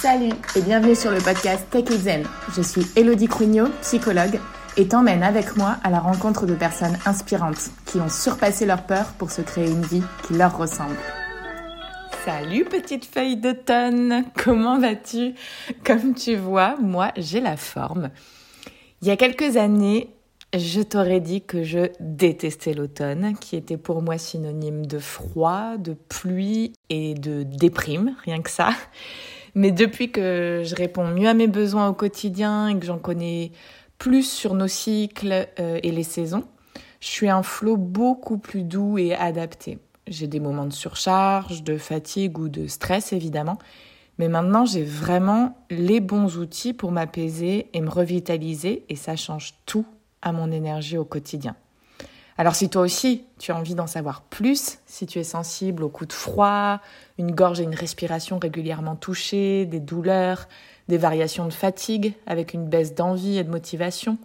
Salut et bienvenue sur le podcast Tech Zen. Je suis Elodie Crugno, psychologue, et t'emmène avec moi à la rencontre de personnes inspirantes qui ont surpassé leur peur pour se créer une vie qui leur ressemble. Salut petite feuille d'automne, comment vas-tu? Comme tu vois, moi j'ai la forme. Il y a quelques années, je t'aurais dit que je détestais l'automne, qui était pour moi synonyme de froid, de pluie et de déprime, rien que ça. Mais depuis que je réponds mieux à mes besoins au quotidien et que j'en connais plus sur nos cycles euh, et les saisons, je suis un flot beaucoup plus doux et adapté. J'ai des moments de surcharge, de fatigue ou de stress évidemment, mais maintenant j'ai vraiment les bons outils pour m'apaiser et me revitaliser et ça change tout à mon énergie au quotidien. Alors si toi aussi tu as envie d'en savoir plus, si tu es sensible aux coups de froid, une gorge et une respiration régulièrement touchées, des douleurs, des variations de fatigue avec une baisse d'envie et de motivation,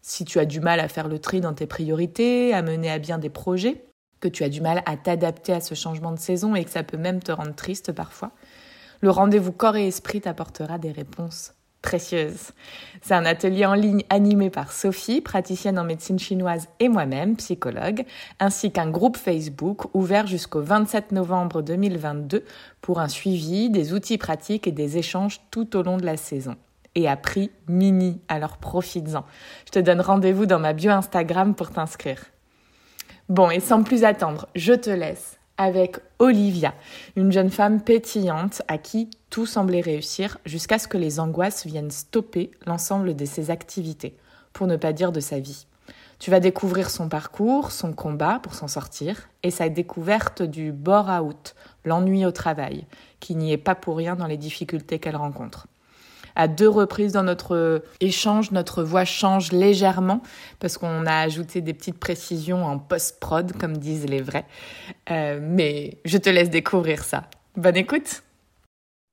si tu as du mal à faire le tri dans tes priorités, à mener à bien des projets, que tu as du mal à t'adapter à ce changement de saison et que ça peut même te rendre triste parfois, le rendez-vous corps et esprit t'apportera des réponses précieuse. C'est un atelier en ligne animé par Sophie, praticienne en médecine chinoise et moi-même, psychologue, ainsi qu'un groupe Facebook ouvert jusqu'au 27 novembre 2022 pour un suivi, des outils pratiques et des échanges tout au long de la saison. Et à prix mini, alors profites-en. Je te donne rendez-vous dans ma bio Instagram pour t'inscrire. Bon, et sans plus attendre, je te laisse avec Olivia, une jeune femme pétillante à qui tout semblait réussir jusqu'à ce que les angoisses viennent stopper l'ensemble de ses activités, pour ne pas dire de sa vie. Tu vas découvrir son parcours, son combat pour s'en sortir, et sa découverte du bore-out, l'ennui au travail, qui n'y est pas pour rien dans les difficultés qu'elle rencontre à deux reprises dans notre échange, notre voix change légèrement parce qu'on a ajouté des petites précisions en post-prod, comme disent les vrais. Euh, mais je te laisse découvrir ça. Bonne écoute.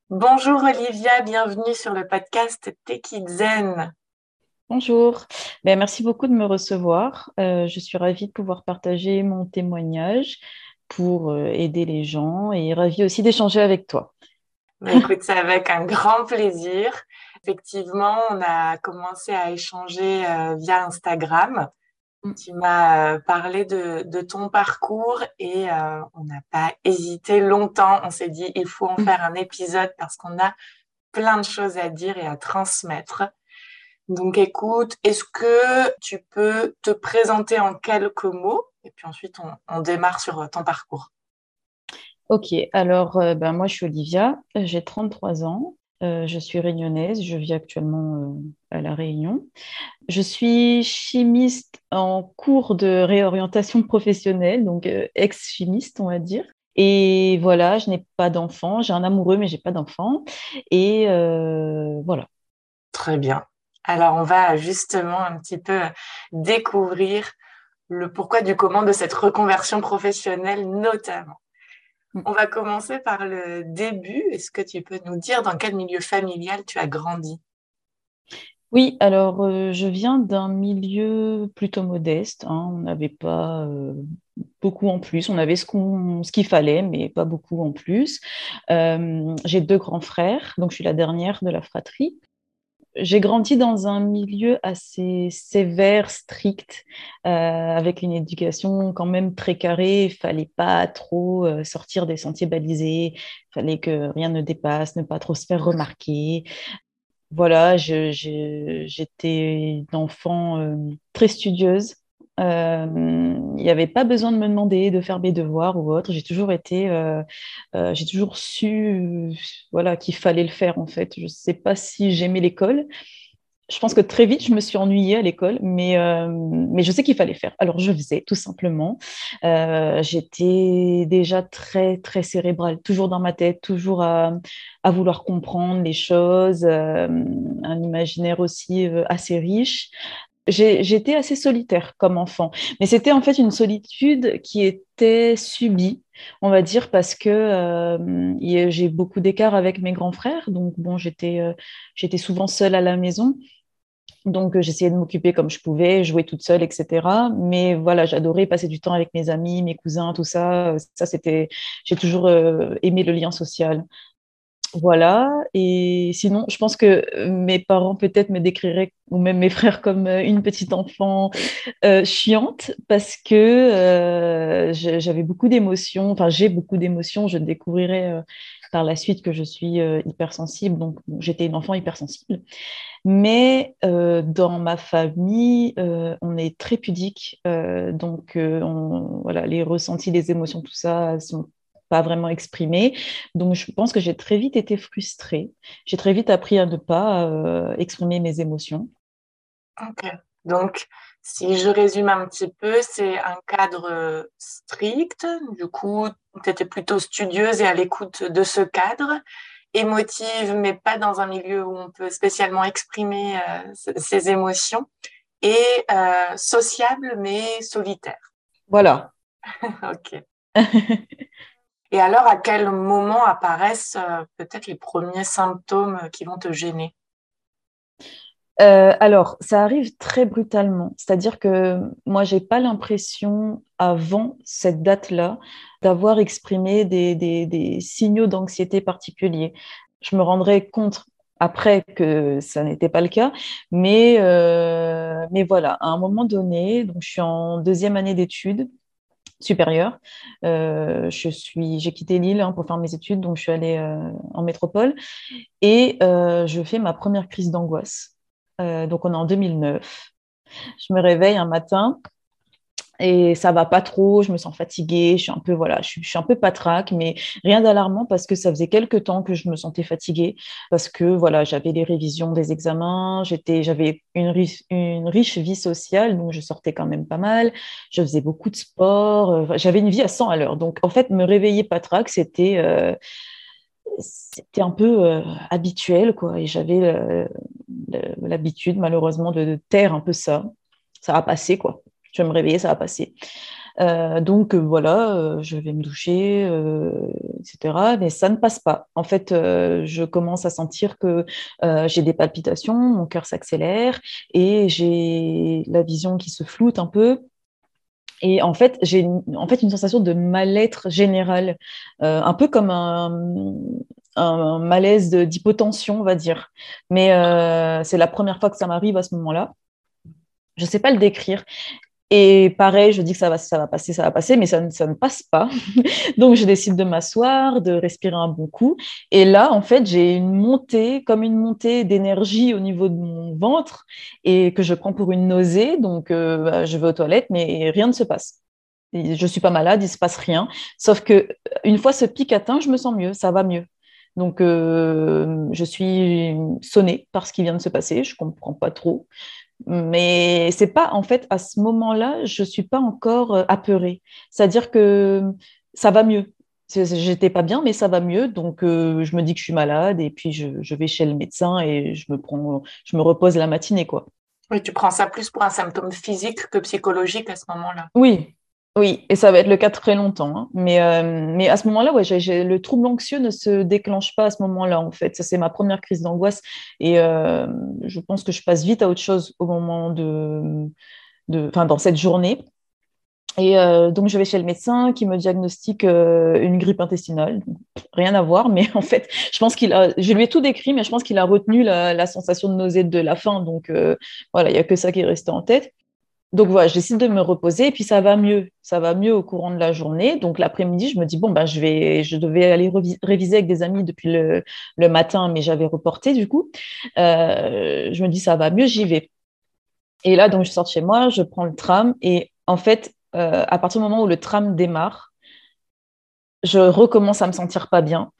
Bonjour Olivia, bienvenue sur le podcast Zen. Bonjour, ben, merci beaucoup de me recevoir. Euh, je suis ravie de pouvoir partager mon témoignage pour euh, aider les gens et ravie aussi d'échanger avec toi. Écoute, c'est avec un grand plaisir. Effectivement, on a commencé à échanger euh, via Instagram. Mm. Tu m'as euh, parlé de, de, ton parcours et euh, on n'a pas hésité longtemps. On s'est dit, il faut en mm. faire un épisode parce qu'on a plein de choses à dire et à transmettre. Donc écoute, est-ce que tu peux te présenter en quelques mots et puis ensuite on, on démarre sur ton parcours? Ok, alors euh, ben, moi je suis Olivia, j'ai 33 ans, euh, je suis réunionnaise, je vis actuellement euh, à La Réunion. Je suis chimiste en cours de réorientation professionnelle, donc ex-chimiste on va dire. Et voilà, je n'ai pas d'enfant, j'ai un amoureux mais j'ai pas d'enfant. Et voilà. Très bien. Alors on va justement un petit peu découvrir le pourquoi du comment de cette reconversion professionnelle notamment. On va commencer par le début. Est-ce que tu peux nous dire dans quel milieu familial tu as grandi? Oui, alors euh, je viens d'un milieu plutôt modeste. Hein. On n'avait pas euh, beaucoup en plus. On avait ce qu'il fallait, mais pas beaucoup en plus. Euh, j'ai deux grands frères, donc je suis la dernière de la fratrie j'ai grandi dans un milieu assez sévère, strict, euh, avec une éducation quand même très carrée. Il fallait pas trop euh, sortir des sentiers balisés. Il fallait que rien ne dépasse, ne pas trop se faire remarquer. Voilà, j'étais une enfant euh, très studieuse. Euh, il n'y avait pas besoin de me demander de faire mes devoirs ou autre. J'ai toujours été, euh, euh, j'ai toujours su, voilà, qu'il fallait le faire en fait. Je ne sais pas si j'aimais l'école. Je pense que très vite, je me suis ennuyée à l'école, mais, mais je sais qu'il fallait faire. Alors, je faisais tout simplement. J'étais déjà très, très cérébrale, toujours dans ma tête, toujours à, à vouloir comprendre les choses, un imaginaire aussi assez riche j'étais assez solitaire comme enfant, mais c'était en fait une solitude qui était subie, on va dire, parce que euh, j'ai beaucoup d'écart avec mes grands frères, donc bon, j'étais euh, souvent seule à la maison. Donc, j'essayais de m'occuper comme je pouvais, jouer toute seule, etc. Mais voilà, j'adorais passer du temps avec mes amis, mes cousins, tout ça. Ça, c'était, j'ai toujours euh, aimé le lien social. Voilà, et sinon, je pense que mes parents peut-être me décriraient, ou même mes frères, comme une petite enfant euh, chiante, parce que euh, j'avais beaucoup d'émotions, enfin j'ai beaucoup d'émotions, je découvrirai euh, par la suite que je suis hypersensible, donc j'étais une enfant hypersensible. Mais dans ma famille, on est très pudique, donc voilà, les ressentis, les émotions, tout ça sont pas vraiment exprimé. Donc, je pense que j'ai très vite été frustrée. J'ai très vite appris à ne pas euh, exprimer mes émotions. Ok. Donc, si je résume un petit peu, c'est un cadre strict. Du coup, tu étais plutôt studieuse et à l'écoute de ce cadre, émotive, mais pas dans un milieu où on peut spécialement exprimer euh, ses émotions, et euh, sociable, mais solitaire. Voilà. ok. Et alors, à quel moment apparaissent euh, peut-être les premiers symptômes qui vont te gêner? Euh, alors, ça arrive très brutalement. C'est-à-dire que moi, j'ai pas l'impression, avant cette date-là, d'avoir exprimé des, signaux d'anxiété particuliers. Je me rendrai compte après que ça n'était pas le cas, mais, euh, mais voilà, à un moment donné, donc je suis en deuxième année d'études, supérieure. Euh, je suis, j'ai quitté Lille hein, pour faire mes études, donc je suis allée euh, en métropole et euh, je fais ma première crise d'angoisse. donc on est en 2009. Je me réveille un matin et ça va pas trop, je me sens fatiguée, je suis un peu voilà, je suis, un peu patraque, mais rien d'alarmant parce que ça faisait quelques temps que je me sentais fatiguée. Parce que voilà, j'avais les révisions des examens, j'étais, j'avais une riche, une riche vie sociale, donc je sortais quand même pas mal, je faisais beaucoup de sport, euh, j'avais une vie à 100 à l'heure, donc en fait me réveiller patraque, c'était euh, c'était un peu euh, habituel quoi, et j'avais l'habitude malheureusement de taire un peu ça, ça a passé quoi je vais me réveiller, ça va passer. Euh, donc euh, voilà, euh, je vais me doucher, etc. Mais ça ne passe pas. En fait, je commence à sentir que j'ai des palpitations, mon cœur s'accélère et j'ai la vision qui se floute un peu. Et en fait, j'ai en fait une sensation de mal-être général, un peu comme un, un malaise d'hypotension, on va dire. Mais c'est la première fois que ça m'arrive à ce moment-là. Je ne sais pas le décrire. Et pareil, je dis que ça va, ça va passer, ça va passer, mais ça, ne passe pas. Donc, je décide de m'asseoir, de respirer un bon coup. Et là, en fait, j'ai une montée, comme une montée d'énergie au niveau de mon ventre et que je prends pour une nausée. Donc, euh, bah, je vais aux toilettes, mais rien ne se passe. je suis pas malade, il se passe rien. Sauf que une fois ce pic atteint, je me sens mieux, ça va mieux. Donc, euh, je suis sonnée par ce qui vient de se passer. Je comprends pas trop. Mais c'est pas, en fait, à ce moment-là, je suis pas encore euh, apeurée. C'est-à-dire que ça va mieux. J'étais pas bien, mais ça va mieux. Donc, euh, je me dis que je suis malade et puis je, vais chez le médecin et je me prends, je me repose la matinée, quoi. Oui, tu prends ça plus pour un symptôme physique que psychologique à ce moment-là. Oui, oui, et ça va être le cas très longtemps. Hein. Mais, euh, mais à ce moment-là, le trouble anxieux ne se déclenche pas à ce moment-là, en fait. Ça, c'est ma première crise d'angoisse. Et euh, je pense que je passe vite à autre chose au moment de. de dans cette journée. Et euh, donc, je vais chez le médecin qui me diagnostique une grippe intestinale. rien à voir, mais en fait, je pense qu'il a. Je lui ai tout décrit, mais je pense qu'il a retenu la, la, sensation de nausée de la faim. Donc, voilà, il n'y a que ça qui est resté en tête. Donc voilà, j'essaie de me reposer et puis ça va mieux. Ça va mieux au courant de la journée. Donc l'après-midi, je me dis, bon, ben, je, vais, je devais aller réviser avec des amis depuis le, matin, mais j'avais reporté du coup. Euh, je me dis, ça va mieux, j'y vais. Et là, donc, je sors de chez moi, je prends le tram et en fait, euh, à partir du moment où le tram démarre, je recommence à me sentir pas bien.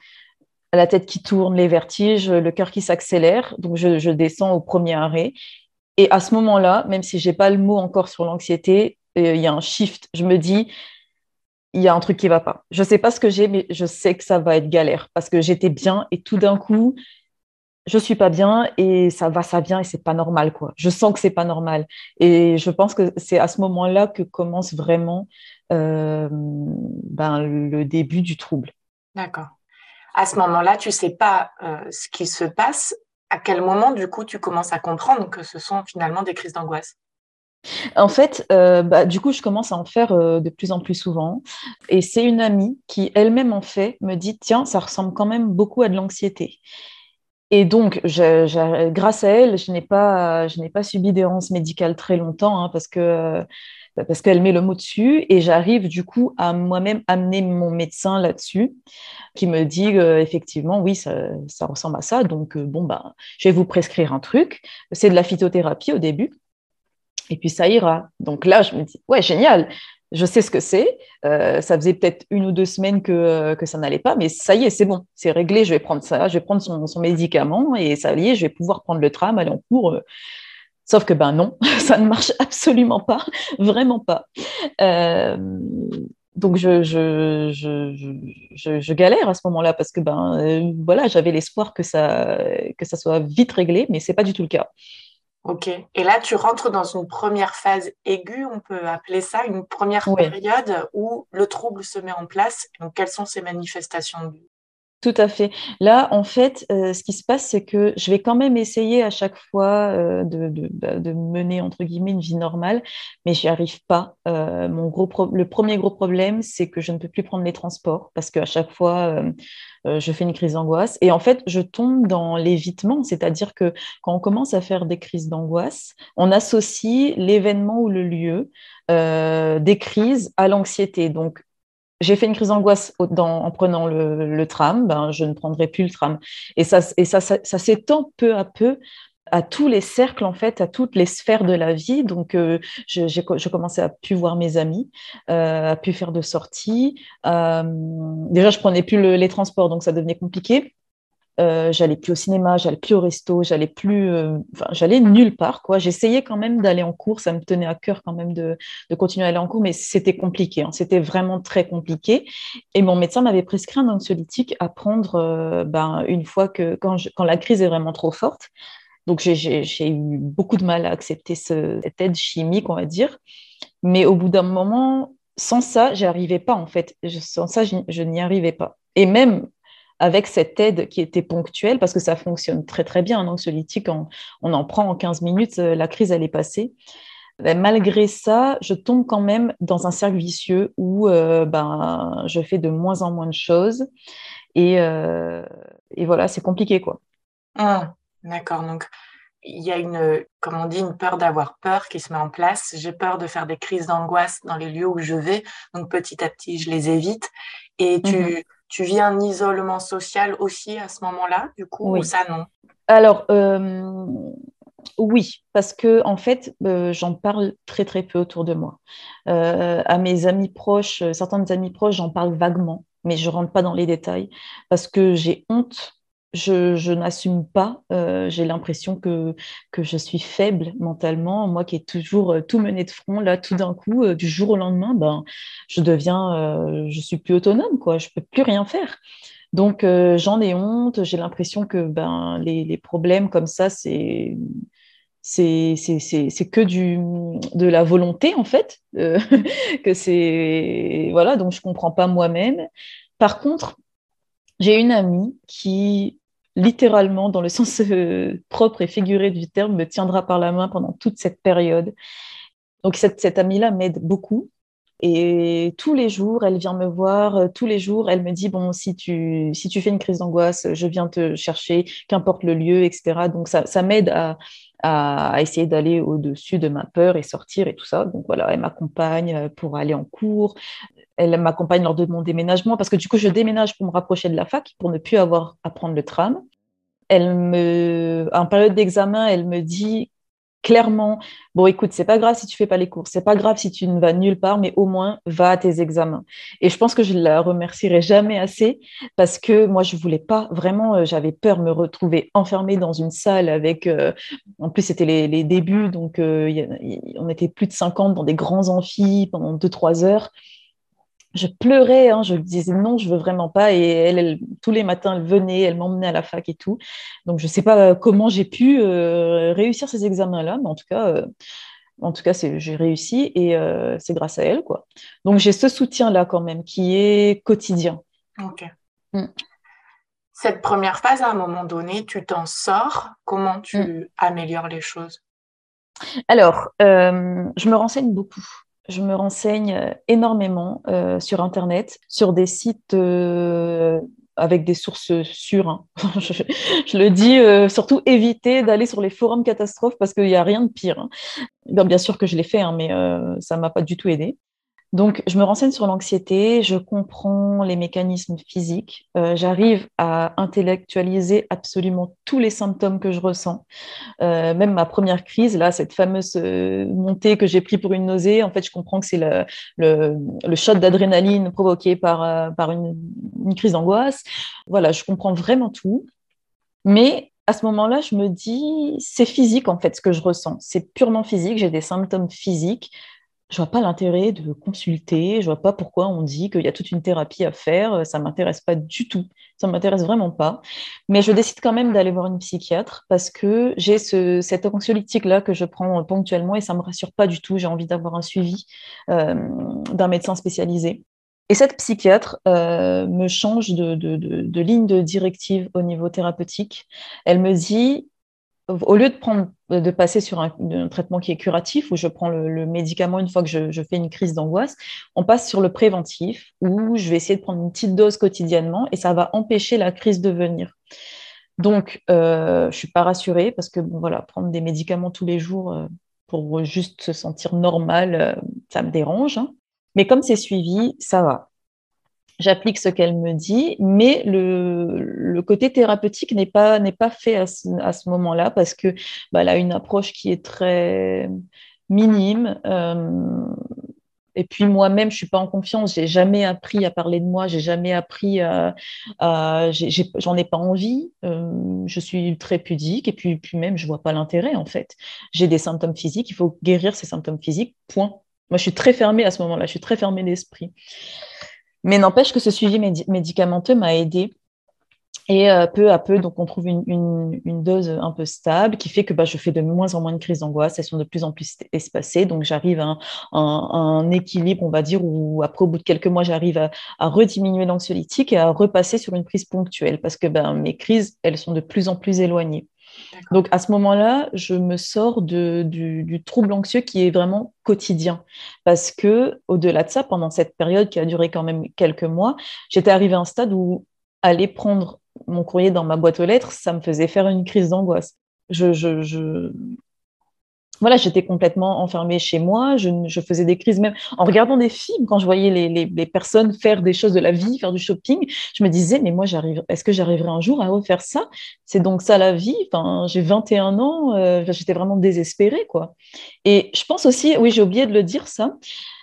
La tête qui tourne, les vertiges, le cœur qui s'accélère. Donc, je, je descends au premier arrêt et à ce moment-là, même si j'ai pas le mot encore sur l'anxiété, euh, il y a un shift. Je me dis, il y a un truc qui va pas. Je sais pas ce que j'ai, mais je sais que ça va être galère parce que j'étais bien et tout d'un coup, je suis pas bien et ça va, ça vient et c'est pas normal quoi. Je sens que c'est pas normal et je pense que c'est à ce moment-là que commence vraiment euh, ben, le début du trouble. D'accord. À ce moment-là, tu sais pas euh, ce qui se passe à quel moment, du coup, tu commences à comprendre que ce sont finalement des crises d'angoisse? En fait, euh, bah, du coup, je commence à en faire euh, de plus en plus souvent. Et c'est une amie qui elle-même en fait, me dit, tiens, ça ressemble quand même beaucoup à de l'anxiété. Et donc, grâce à elle, je n'ai pas, pas subi d'errance médicale très longtemps hein, parce que parce qu'elle met le mot dessus et j'arrive du coup à moi-même amener mon médecin là-dessus qui me dit euh, effectivement oui ça, ressemble à ça donc euh, bon bah je vais vous prescrire un truc. C'est de la phytothérapie au début et puis ça ira. Donc là je me dis ouais génial je sais ce que c'est. Euh, ça faisait peut-être une ou deux semaines que, que ça n'allait pas mais ça y est c'est bon c'est réglé je vais prendre ça je vais prendre son, son, médicament et ça y est je vais pouvoir prendre le tram aller en cours Sauf que ben non, ça ne marche absolument pas, vraiment pas. Euh, donc je, je, je, je, galère à ce moment-là parce que ben euh, voilà, j'avais l'espoir que ça, que ça soit vite réglé, mais c'est pas du tout le cas. Ok. Et là, tu rentres dans une première phase aiguë, on peut appeler ça une première période où le trouble se met en place. Donc, quelles sont ces manifestations tout à fait. Là, en fait, euh, ce qui se passe, c'est que je vais quand même essayer à chaque fois euh, bah, de, mener, entre guillemets, une vie normale, mais j'y arrive pas. Euh, mon gros le premier gros problème, c'est que je ne peux plus prendre les transports parce qu'à chaque fois, je fais une crise d'angoisse. Et en fait, je tombe dans l'évitement, c'est-à-dire que quand on commence à faire des crises d'angoisse, on associe l'événement ou le lieu des crises à l'anxiété. Donc, j'ai fait une crise d'angoisse en prenant le, tram, ben, je ne prendrai plus le tram. Et ça, et ça, ça, s'étend peu à peu à tous les cercles, en fait, à toutes les sphères de la vie. Donc, euh, je, commençais à plus voir mes amis, euh, à plus faire de sorties. Euh, déjà, je prenais plus les transports, donc ça devenait compliqué. Euh, j'allais plus au cinéma, j'allais plus au resto, j'allais plus, euh, j'allais nulle part quoi. J'essayais quand même d'aller en cours, ça me tenait à cœur quand même de, de continuer à aller en cours, mais c'était compliqué, hein. c'était vraiment très compliqué. Et mon médecin m'avait prescrit un anxiolytique à prendre euh, ben, une fois que quand, quand la crise est vraiment trop forte. Donc j'ai eu beaucoup de mal à accepter ce, cette aide chimique, on va dire. Mais au bout d'un moment, sans ça, j'arrivais pas en fait. Sans ça, je, je n'y arrivais pas. Et même avec cette aide qui était ponctuelle, parce que ça fonctionne très très bien, un anxiolytique, on, on en prend en 15 minutes, euh, la crise elle est passée. malgré ça, je tombe quand même dans un cercle vicieux où euh, ben, je fais de moins en moins de choses. Et, euh, et voilà, c'est compliqué, quoi. Ah, d'accord. Donc, il y a une, comme on dit, une peur d'avoir peur qui se met en place. J'ai peur de faire des crises d'angoisse dans les lieux où je vais. Donc, petit à petit, je les évite. Et tu, mhm tu vis un isolement social aussi à ce moment-là, du coup, ou ça non? Alors, euh, oui, parce que en fait, euh, j'en parle très très peu autour de moi. Euh, à mes amis proches, certains de mes amis proches, j'en parle vaguement, mais je rentre pas dans les détails parce que j'ai honte je, n'assume pas. Euh, j'ai l'impression que, que je suis faible mentalement. Moi qui ai toujours euh, tout mené de front, là, tout d'un coup, euh, du jour au lendemain, ben, je deviens, je suis plus autonome, quoi. Je peux plus rien faire. Donc, j'en ai honte. J'ai l'impression que ben, les, les, problèmes comme ça, c'est c'est que du, de la volonté, en fait. que c'est. Voilà, donc je comprends pas moi-même. Par contre, j'ai une amie qui, littéralement, dans le sens euh, propre et figuré du terme, me tiendra par la main pendant toute cette période. Donc cette, amie-là m'aide beaucoup. Et tous les jours, elle vient me voir, euh, tous les jours, elle me dit, bon, si tu, si tu fais une crise d'angoisse, je viens te chercher, qu'importe le lieu, etc. Donc ça, ça m'aide à, à, essayer d'aller au-dessus de ma peur et sortir et tout ça. Donc voilà, elle m'accompagne euh, pour aller en cours, elle m'accompagne lors de mon déménagement parce que du coup, je déménage pour me rapprocher de la fac, pour ne plus avoir à prendre le tram. Elle me, en période d'examen, elle me dit clairement bon écoute c'est pas grave si tu fais pas les cours c'est pas grave si tu ne vas nulle part mais au moins va à tes examens et je pense que je la remercierai jamais assez parce que moi je voulais pas vraiment euh, j'avais peur de me retrouver enfermée dans une salle avec euh, en plus c'était les, débuts donc euh, on était plus de 50 dans des grands amphis pendant 2-3 heures je pleurais, hein, je disais non, je veux vraiment pas. Et elle, tous les matins, elle venait, elle m'emmenait à la fac et tout. Donc, je ne sais pas comment j'ai pu euh, réussir ces examens-là, mais en tout cas, euh, en tout cas, j'ai réussi et euh, c'est grâce à elle, quoi. Donc, j'ai ce soutien-là quand même qui est quotidien. Ok. Mm. Cette première phase, à un moment donné, tu t'en sors. Comment tu mm. améliores les choses? Alors, je me renseigne beaucoup. Je me renseigne énormément sur Internet, sur des sites avec des sources sûres. Hein. je, le dis, euh, surtout éviter d'aller sur les forums catastrophes parce qu'il n'y a rien de pire. Hein. bien sûr que je l'ai fait, hein, mais euh, ça ne m'a pas du tout aidé. Donc, je me renseigne sur l'anxiété, je comprends les mécanismes physiques, euh, j'arrive à intellectualiser absolument tous les symptômes que je ressens. Euh, même ma première crise, là, cette fameuse euh, montée que j'ai pris pour une nausée, en fait, je comprends que c'est le, shot d'adrénaline provoqué par, par une crise d'angoisse. Voilà, je comprends vraiment tout. Mais à ce moment-là, je me dis, c'est physique en fait ce que je ressens. C'est purement physique, j'ai des symptômes physiques je vois pas l'intérêt de consulter, je vois pas pourquoi on dit qu'il y a toute une thérapie à faire, ça m'intéresse pas du tout, ça m'intéresse vraiment pas. Mais je décide quand même d'aller voir une psychiatre parce que j'ai ce, anxiolytique-là que je prends ponctuellement et ça me rassure pas du tout, j'ai envie d'avoir un suivi euh, d'un médecin spécialisé. Et cette psychiatre euh, me change de, de, de, de ligne de directive au niveau thérapeutique. Elle me dit, au lieu de, passer sur un, traitement qui est curatif, où je prends le, médicament une fois que je, fais une crise d'angoisse, on passe sur le préventif, où je vais essayer de prendre une petite dose quotidiennement et ça va empêcher la crise de venir. Donc, euh, je ne suis pas rassurée parce que voilà, prendre des médicaments tous les jours euh, pour juste se sentir normal, euh, ça me dérange. Hein. Mais comme c'est suivi, ça va j'applique ce qu'elle me dit, mais le, côté thérapeutique n'est pas, pas fait à ce, moment-là parce que bah, a une approche qui est très minime. Euh, et puis moi-même, je suis pas en confiance. J'ai jamais appris à parler de moi. J'ai jamais appris à. J'en ai, pas envie. Euh, je suis très pudique. Et puis, puis même, je vois pas l'intérêt en fait. J'ai des symptômes physiques. Il faut guérir ces symptômes physiques. Point. Moi, je suis très fermée à ce moment-là. Je suis très fermée d'esprit. Mais n'empêche que ce suivi médicamenteux m'a aidé. Et euh, peu à peu, donc on trouve une, dose un peu stable qui fait que bah, je fais de moins en moins de crises d'angoisse. Elles sont de plus en plus espacées. Donc j'arrive à, un, équilibre, on va dire, où après, au bout de quelques mois, j'arrive à, rediminuer l'anxiolytique et à repasser sur une prise ponctuelle parce que ben, mes crises, elles sont de plus en plus éloignées. Donc à ce moment-là, je me sors du, trouble anxieux qui est vraiment quotidien. Parce que au-delà de ça, pendant cette période qui a duré quand même quelques mois, j'étais arrivée à un stade où aller prendre mon courrier dans ma boîte aux lettres, ça me faisait faire une crise d'angoisse. je, voilà, j'étais complètement enfermée chez moi. Je, faisais des crises même en regardant des films. Quand je voyais les, personnes faire des choses de la vie, faire du shopping, je me disais, mais moi. Est-ce que j'arriverai un jour à refaire ça? C'est donc ça la vie. Enfin, j'ai 21 ans. Euh, j'étais vraiment désespérée, quoi. Et je pense aussi, oui, j'ai oublié de le dire ça.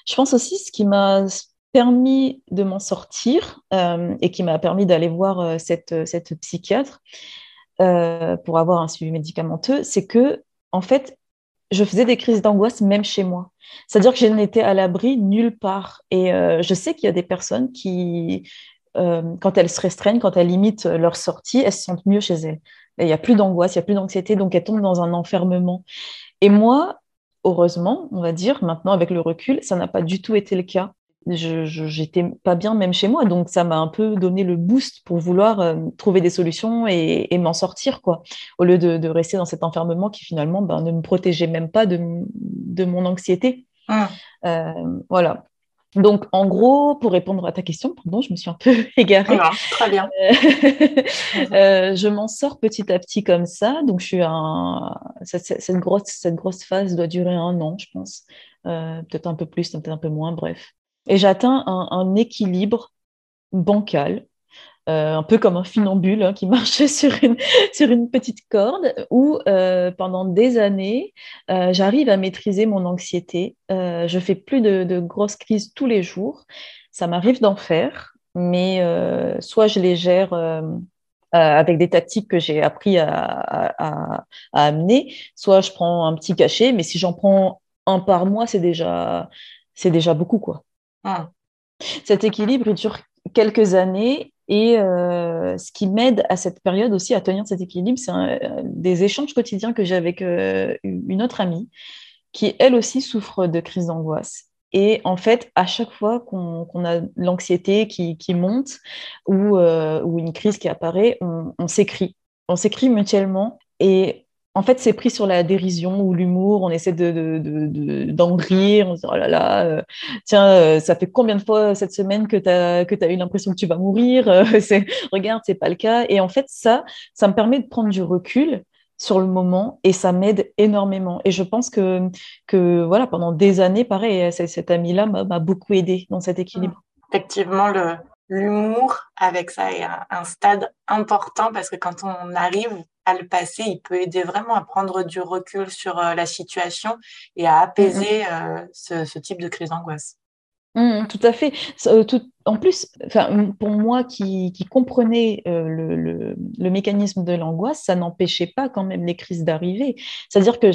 Je pense aussi ce qui m'a permis de m'en sortir euh, et qui m'a permis d'aller voir euh, cette, cette psychiatre pour avoir un suivi médicamenteux, c'est que en fait, je faisais des crises d'angoisse même chez moi. C'est-à-dire que je n'étais à l'abri nulle part. Et euh, je sais qu'il y a des personnes qui, euh, quand elles se restreignent, quand elles limitent leur sortie, elles se sentent mieux chez elles. il n'y a plus d'angoisse, il n'y a plus d'anxiété, donc elles tombent dans un enfermement. Et moi, heureusement, on va dire, maintenant avec le recul, ça n'a pas du tout été le cas j'étais pas bien même chez moi donc ça m'a un peu donné le boost pour vouloir euh, trouver des solutions et, m'en sortir quoi au lieu de, rester dans cet enfermement qui finalement ben, ne me protégeait même pas de, de mon anxiété ah. euh, voilà donc, en gros, pour répondre à ta question, pardon, je me suis un peu égarée. très bien. Euh, je m'en sors petit à petit comme ça. Donc, je suis un... cette, cette, grosse, cette grosse phase doit durer un an, je pense. peut-être un peu plus, peut-être un peu moins, bref. Et j'atteins un, équilibre bancal, euh, un peu comme un funambule hein, qui marchait sur une, petite corde, où euh, pendant des années, euh, j'arrive à maîtriser mon anxiété. je fais plus de, grosses crises tous les jours. Ça m'arrive d'en faire, mais soit je les gère avec des tactiques que j'ai appris à, amener, soit je prends un petit cachet, mais si j'en prends un par mois, c'est déjà, déjà beaucoup, quoi. Ah. Cet équilibre, il dure quelques années et euh, ce qui m'aide à cette période aussi à tenir cet équilibre, c'est des échanges quotidiens que j'ai avec euh, une autre amie qui, elle aussi, souffre de crise d'angoisse. Et en fait, à chaque fois qu'on a l'anxiété qui, monte ou, euh, ou, une crise qui apparaît, on s'écrit. On s'écrit mutuellement et en fait, c'est pris sur la dérision ou l'humour. On essaie d'en de, rire. On se dit, oh là là, euh, tiens, euh, ça fait combien de fois cette semaine que tu as, que eu l'impression que tu vas mourir? Euh, Regarde, c'est pas le cas. Et en fait, ça, ça me permet de prendre du recul sur le moment et ça m'aide énormément. Et je pense que, que voilà, pendant des années, pareil, cet ami-là m'a beaucoup aidé dans cet équilibre. Effectivement, le, l'humour avec ça est un, stade important parce que quand on arrive à le passer, il peut aider vraiment à prendre du recul sur euh, la situation et à apaiser mm-hmm. euh, ce, type de crise d'angoisse. Mm, tout à fait. Euh, en plus, pour moi qui, comprenais le, mécanisme de l'angoisse, ça n'empêchait pas quand même les crises d'arriver. C'est-à-dire que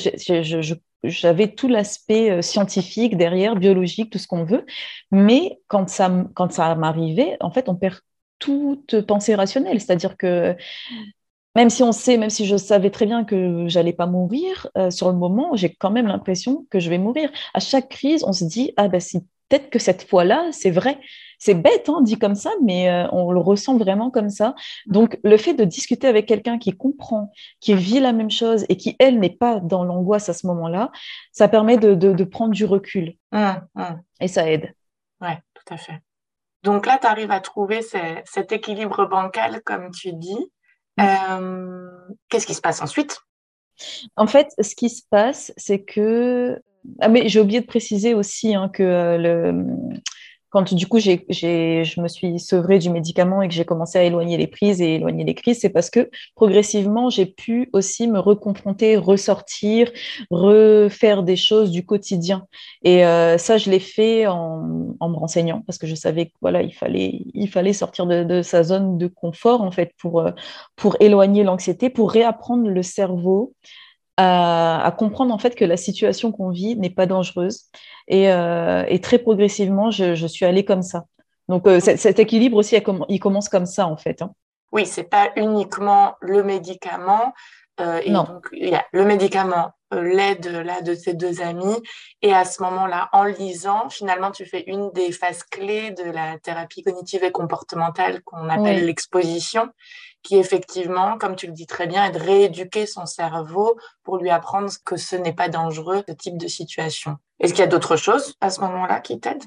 j'avais tout l'aspect scientifique derrière, biologique, tout ce qu'on veut, mais quand ça, quand ça m'arrivait, en fait, on perd toute pensée rationnelle. C'est-à-dire que même si on sait, même si je savais très bien que j'allais pas mourir, euh, sur le moment, j'ai quand même l'impression que je vais mourir. À chaque crise, on se dit ah ben si peut-être que cette fois-là, c'est vrai. C'est bête, hein, dit comme ça, mais euh, on le ressent vraiment comme ça. Donc, le fait de discuter avec quelqu'un qui comprend, qui vit la même chose et qui, elle, n'est pas dans l'angoisse à ce moment-là, ça permet de, prendre du recul. Mmh, mmh. Et ça aide. Oui, tout à fait. Donc là, tu arrives à trouver cet équilibre bancal, comme tu dis. Euh, qu'est-ce qui se passe ensuite? En fait, ce qui se passe, c'est que... Ah, mais j'ai oublié de préciser aussi hein, que euh, le quand du coup je me suis sevrée du médicament et que j'ai commencé à éloigner les prises et éloigner les crises, c'est parce que progressivement j'ai pu aussi me reconfronter, ressortir, refaire des choses du quotidien. Et euh, ça, je l'ai fait en, me renseignant parce que je savais que voilà, il fallait, il fallait sortir de, sa zone de confort en fait pour, euh, pour éloigner l'anxiété, pour réapprendre le cerveau à, comprendre en fait que la situation qu'on vit n'est pas dangereuse. Et, euh, très progressivement, je, suis allée comme ça. Donc euh, cet, équilibre aussi, il commence comme ça en fait. Hein. Oui, c'est pas uniquement le médicament. Euh, et donc, il y a le médicament, l'aide là de tes deux amis. Et à ce moment-là, en lisant, finalement, tu fais une des phases clés de la thérapie cognitive et comportementale qu'on appelle l'exposition qui effectivement, comme tu le dis très bien, est de rééduquer son cerveau pour lui apprendre que ce n'est pas dangereux, ce type de situation. Est-ce qu'il y a d'autres choses à ce moment-là qui t'aident?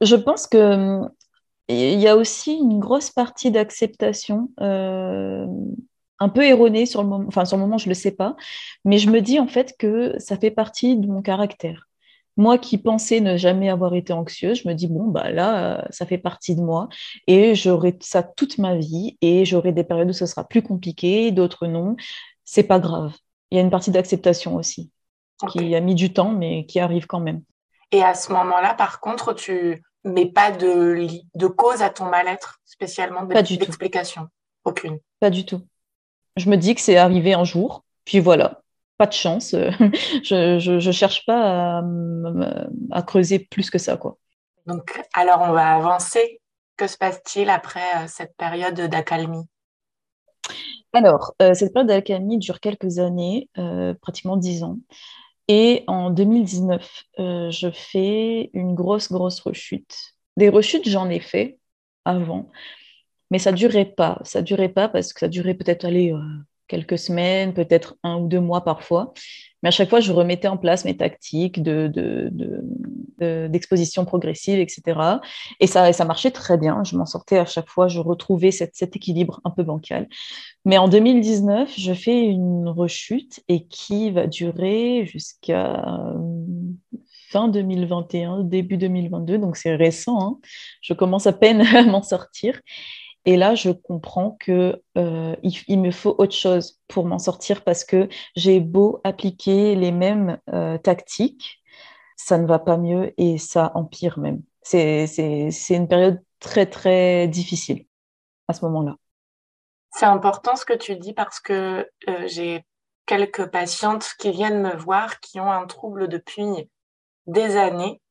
Je, pense que il y a aussi une grosse partie d'acceptation. Euh, un peu erronée sur le moment, enfin sur le moment je le sais pas, mais je me dis en fait que ça fait partie de mon caractère. Moi qui pensais ne jamais avoir été anxieuse, je me dis, bon, bah là, euh, ça fait partie de moi et j'aurai ça toute ma vie et j'aurai des périodes où ce sera plus compliqué, d'autres non. C'est pas grave. Il y a une partie d'acceptation aussi qui a mis du temps, mais qui arrive quand même. Et à ce moment-là, par contre, tu mets pas de, de cause à ton mal-être, spécialement d'explication? Aucune. Pas du tout. Je me dis que c'est arrivé un jour, puis voilà, pas de chance. Euh, je ne cherche pas à, creuser plus que ça. Quoi. Donc, alors, on va avancer. Que se passe-t-il après euh, cette période d'accalmie? Alors, euh, cette période d'accalmie dure quelques années, pratiquement dix ans. Et en 2019, je fais une grosse, grosse rechute. Des rechutes, j'en ai fait avant, mais ça durait pas. Ça durait pas parce que ça durait peut-être, aller quelques semaines, peut-être un ou deux mois parfois. Mais à chaque fois, je remettais en place mes tactiques d'exposition de, de, progressive, etc. Et ça, ça marchait très bien. Je m'en sortais à chaque fois. Je retrouvais cet équilibre un peu bancal. Mais en 2019, je fais une rechute et qui va durer jusqu'à fin 2021, début 2022. Donc, c'est récent. Hein. Je commence à peine à m'en sortir. Et là, je comprends que euh, il, me faut autre chose pour m'en sortir parce que j'ai beau appliquer les mêmes euh, tactiques, ça ne va pas mieux et ça empire même. C'est une période très, très difficile à ce moment-là. C'est important ce que tu dis parce que euh, j'ai quelques patientes qui viennent me voir qui ont un trouble depuis des années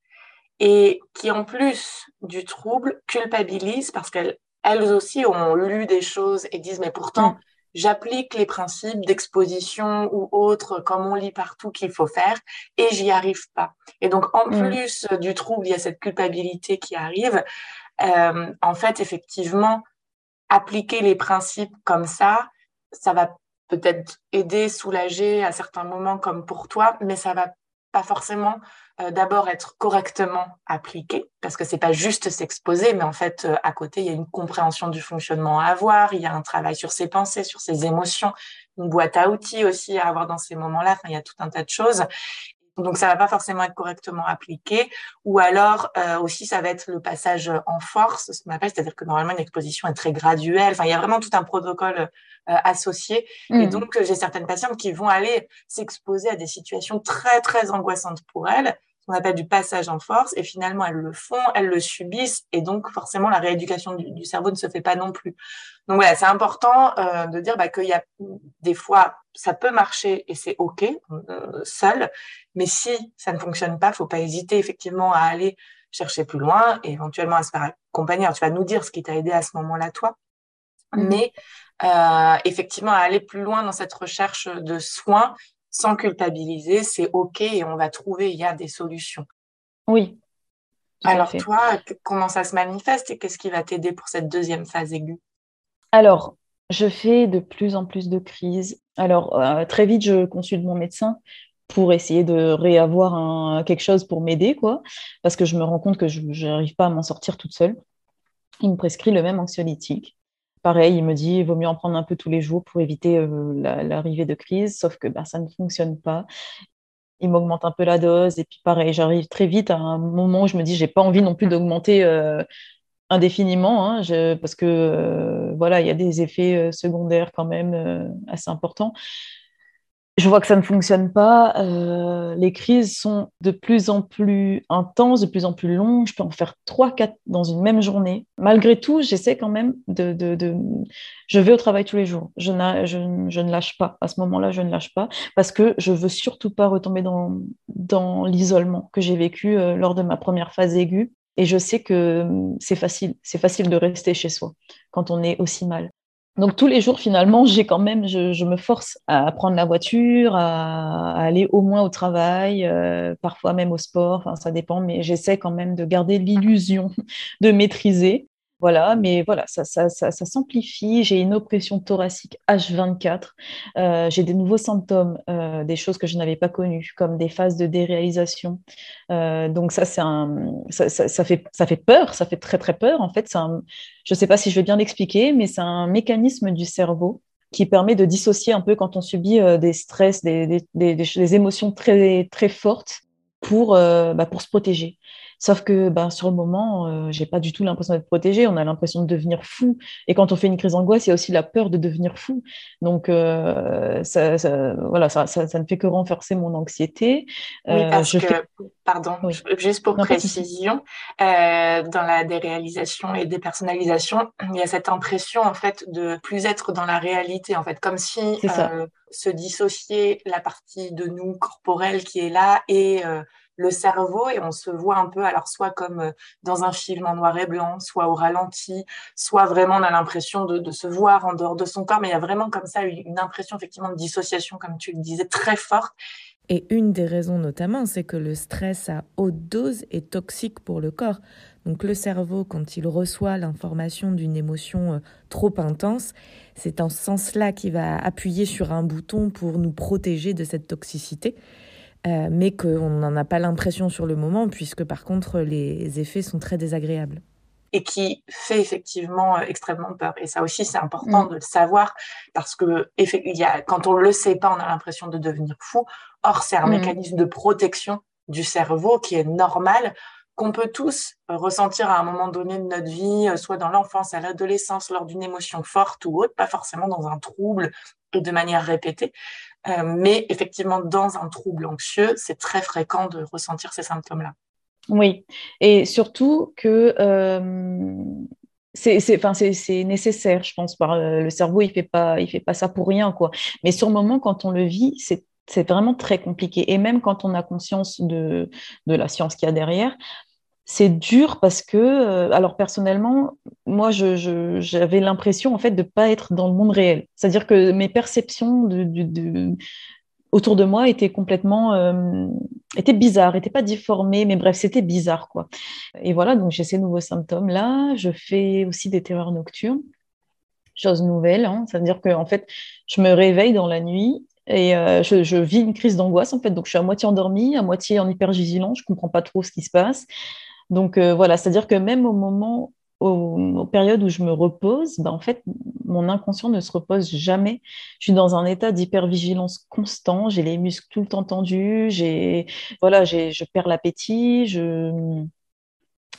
et qui, en plus du trouble, culpabilisent parce qu'elles elles aussi ont lu des choses et disent, mais pourtant, mm. j'applique les principes d'exposition ou autres, comme on lit partout, qu'il faut faire, et j'y arrive pas. Et donc, en mm. plus du trouble, il y a cette culpabilité qui arrive. Euh, en fait, effectivement, appliquer les principes comme ça, ça va peut-être aider, soulager à certains moments comme pour toi, mais ça va pas forcément euh, d'abord être correctement appliqué, parce que c'est pas juste s'exposer, mais en fait, euh, à côté, il y a une compréhension du fonctionnement à avoir, il y a un travail sur ses pensées, sur ses émotions, une boîte à outils aussi à avoir dans ces moments-là, enfin, il y a tout un tas de choses donc ça va pas forcément être correctement appliqué, ou alors euh, aussi ça va être le passage en force, ce qu'on appelle, c'est-à-dire que normalement une exposition est très graduelle. Enfin, il y a vraiment tout un protocole euh, associé, et mmh. donc j'ai certaines patientes qui vont aller s'exposer à des situations très très angoissantes pour elles, qu'on appelle du passage en force, et finalement elles le font, elles le subissent, et donc forcément la rééducation du, cerveau ne se fait pas non plus. Donc voilà, c'est important euh, de dire bah, qu'il y a des fois ça peut marcher et c'est ok euh, seul, mais si ça ne fonctionne pas, faut pas hésiter effectivement à aller chercher plus loin et éventuellement à se faire accompagner. tu vas nous dire ce qui t'a aidé à ce moment-là toi, mmh. mais euh, effectivement à aller plus loin dans cette recherche de soins sans culpabiliser, c'est OK et on va trouver, il y a des solutions. Oui. Alors toi, comment ça se manifeste et qu'est-ce qui va t'aider pour cette deuxième phase aiguë? Alors, je fais de plus en plus de crises. Alors, euh, très vite, je consulte mon médecin pour essayer de réavoir quelque chose pour m'aider, quoi, parce que je me rends compte que je n'arrive pas à m'en sortir toute seule. Il me prescrit le même anxiolytique pareil, il me dit il vaut mieux en prendre un peu tous les jours pour éviter euh, l'arrivée de crise, sauf que ben, ça ne fonctionne pas. Il m'augmente un peu la dose, et puis pareil, j'arrive très vite à un moment où je me dis j'ai pas envie non plus d'augmenter euh, indéfiniment, hein, parce que euh, voilà, il y a des effets secondaires quand même assez importants je vois que ça ne fonctionne pas. Euh, les crises sont de plus en plus intenses, de plus en plus longues. Je peux en faire trois, quatre dans une même journée. Malgré tout, j'essaie quand même de, Je vais au travail tous les jours. Je ne lâche pas. À ce moment-là, je ne lâche pas parce que je veux surtout pas retomber dans, dans l'isolement que j'ai vécu euh, lors de ma première phase aiguë. Et je sais que hum, c'est facile. C'est facile de rester chez soi quand on est aussi mal. Donc tous les jours, finalement, j'ai quand même, je, me force à prendre la voiture, à, aller au moins au travail, euh, parfois même au sport, enfin ça dépend, mais j'essaie quand même de garder l'illusion de maîtriser. Voilà, mais voilà, ça, ça, ça, s'amplifie. J'ai une oppression thoracique H24. Euh, j'ai des nouveaux symptômes, euh, des choses que je n'avais pas connues, comme des phases de déréalisation. Euh, donc ça, c'est un, ça, fait, ça fait peur, ça fait très très peur. En fait, un, je ne sais pas si je vais bien l'expliquer, mais c'est un mécanisme du cerveau qui permet de dissocier un peu quand on subit des stress, des, des, des, des émotions très très fortes pour, bah, pour se protéger. Sauf que ben, sur le moment, je euh, j'ai pas du tout l'impression d'être protégée. On a l'impression de devenir fou. Et quand on fait une crise d'angoisse, il y a aussi la peur de devenir fou. Donc, euh, ça, voilà, ça, ça, ne fait que renforcer mon anxiété. Oui, euh, parce que, pardon, juste pour précision, dans la déréalisation et dépersonnalisation, il y a cette impression en fait de plus être dans la réalité, en fait, comme si se dissocier la partie de nous corporelle qui est là et le cerveau et on se voit un peu, alors soit comme euh, dans un film en noir et blanc, soit au ralenti, soit vraiment on a l'impression de, se voir en dehors de son corps, mais il y a vraiment comme ça une impression effectivement de dissociation, comme tu le disais, très forte. Et une des raisons notamment, c'est que le stress à haute dose est toxique pour le corps. Donc le cerveau, quand il reçoit l'information d'une émotion euh, trop intense, c'est en ce sens-là qu'il va appuyer sur un bouton pour nous protéger de cette toxicité. Euh, mais qu'on n'en a pas l'impression sur le moment, puisque par contre, les effets sont très désagréables. Et qui fait effectivement euh, extrêmement peur. Et ça aussi, c'est important mm. de le savoir, parce que il y a, quand on ne le sait pas, on a l'impression de devenir fou. Or, c'est un mm. mécanisme de protection du cerveau qui est normal qu'on peut tous ressentir à un moment donné de notre vie, euh, soit dans l'enfance, à l'adolescence, lors d'une émotion forte ou autre, pas forcément dans un trouble et de manière répétée. Euh, mais effectivement, dans un trouble anxieux, c'est très fréquent de ressentir ces symptômes-là. Oui, et surtout que euh, c'est nécessaire, je pense. Par, le cerveau, il ne fait, pas, il fait pas ça pour rien. quoi. Mais sur le moment, quand on le vit, c'est c'est vraiment très compliqué. Et même quand on a conscience de, de la science qu'il y a derrière, c'est dur parce que, euh, alors personnellement, moi, j'avais l'impression en fait de ne pas être dans le monde réel. C'est-à-dire que mes perceptions autour de moi étaient complètement euh, étaient bizarres, n'étaient pas difformées, mais bref, c'était bizarre quoi. Et voilà, donc j'ai ces nouveaux symptômes là. Je fais aussi des terreurs nocturnes. chose nouvelle. Hein. Ça veut dire que en fait, je me réveille dans la nuit et euh, je, vis une crise d'angoisse en fait. Donc je suis à moitié endormie, à moitié en hypervigilance. Je comprends pas trop ce qui se passe. Donc euh, voilà, c'est-à-dire que même au moment, aux, périodes où je me repose, ben, en fait, mon inconscient ne se repose jamais. Je suis dans un état d'hypervigilance constant. J'ai les muscles tout le temps tendus. Voilà, je perds l'appétit. Je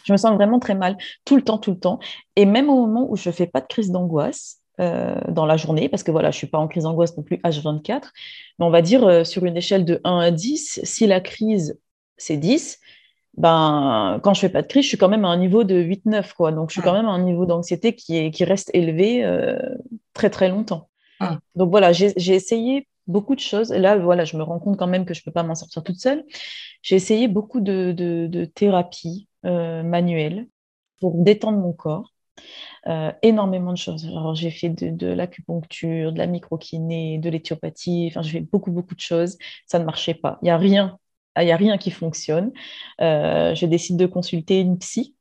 je me sens vraiment très mal tout le temps, tout le temps. Et même au moment où je ne fais pas de crise d'angoisse, euh, dans la journée, parce que voilà, je ne suis pas en crise d'angoisse non plus H24, mais on va dire euh, sur une échelle de 1 à 10, si la crise c'est 10, ben, quand je fais pas de crise, je suis quand même à un niveau de 8-9, quoi. Donc, je suis quand même à un niveau d'anxiété qui, est, qui reste élevé euh, très, très longtemps. Donc, voilà, j'ai essayé beaucoup de choses. Là, voilà, je me rends compte quand même que je ne peux pas m'en sortir toute seule. J'ai essayé beaucoup de, de, de thérapies manuelles pour détendre mon corps. Euh, énormément de choses. Alors, j'ai fait de, l'acupuncture, de la microkiné, de l'éthiopathie, enfin, j'ai fait beaucoup, beaucoup de choses. Ça ne marchait pas. Il n'y a rien. Il a rien qui fonctionne. Euh, je décide de consulter une psy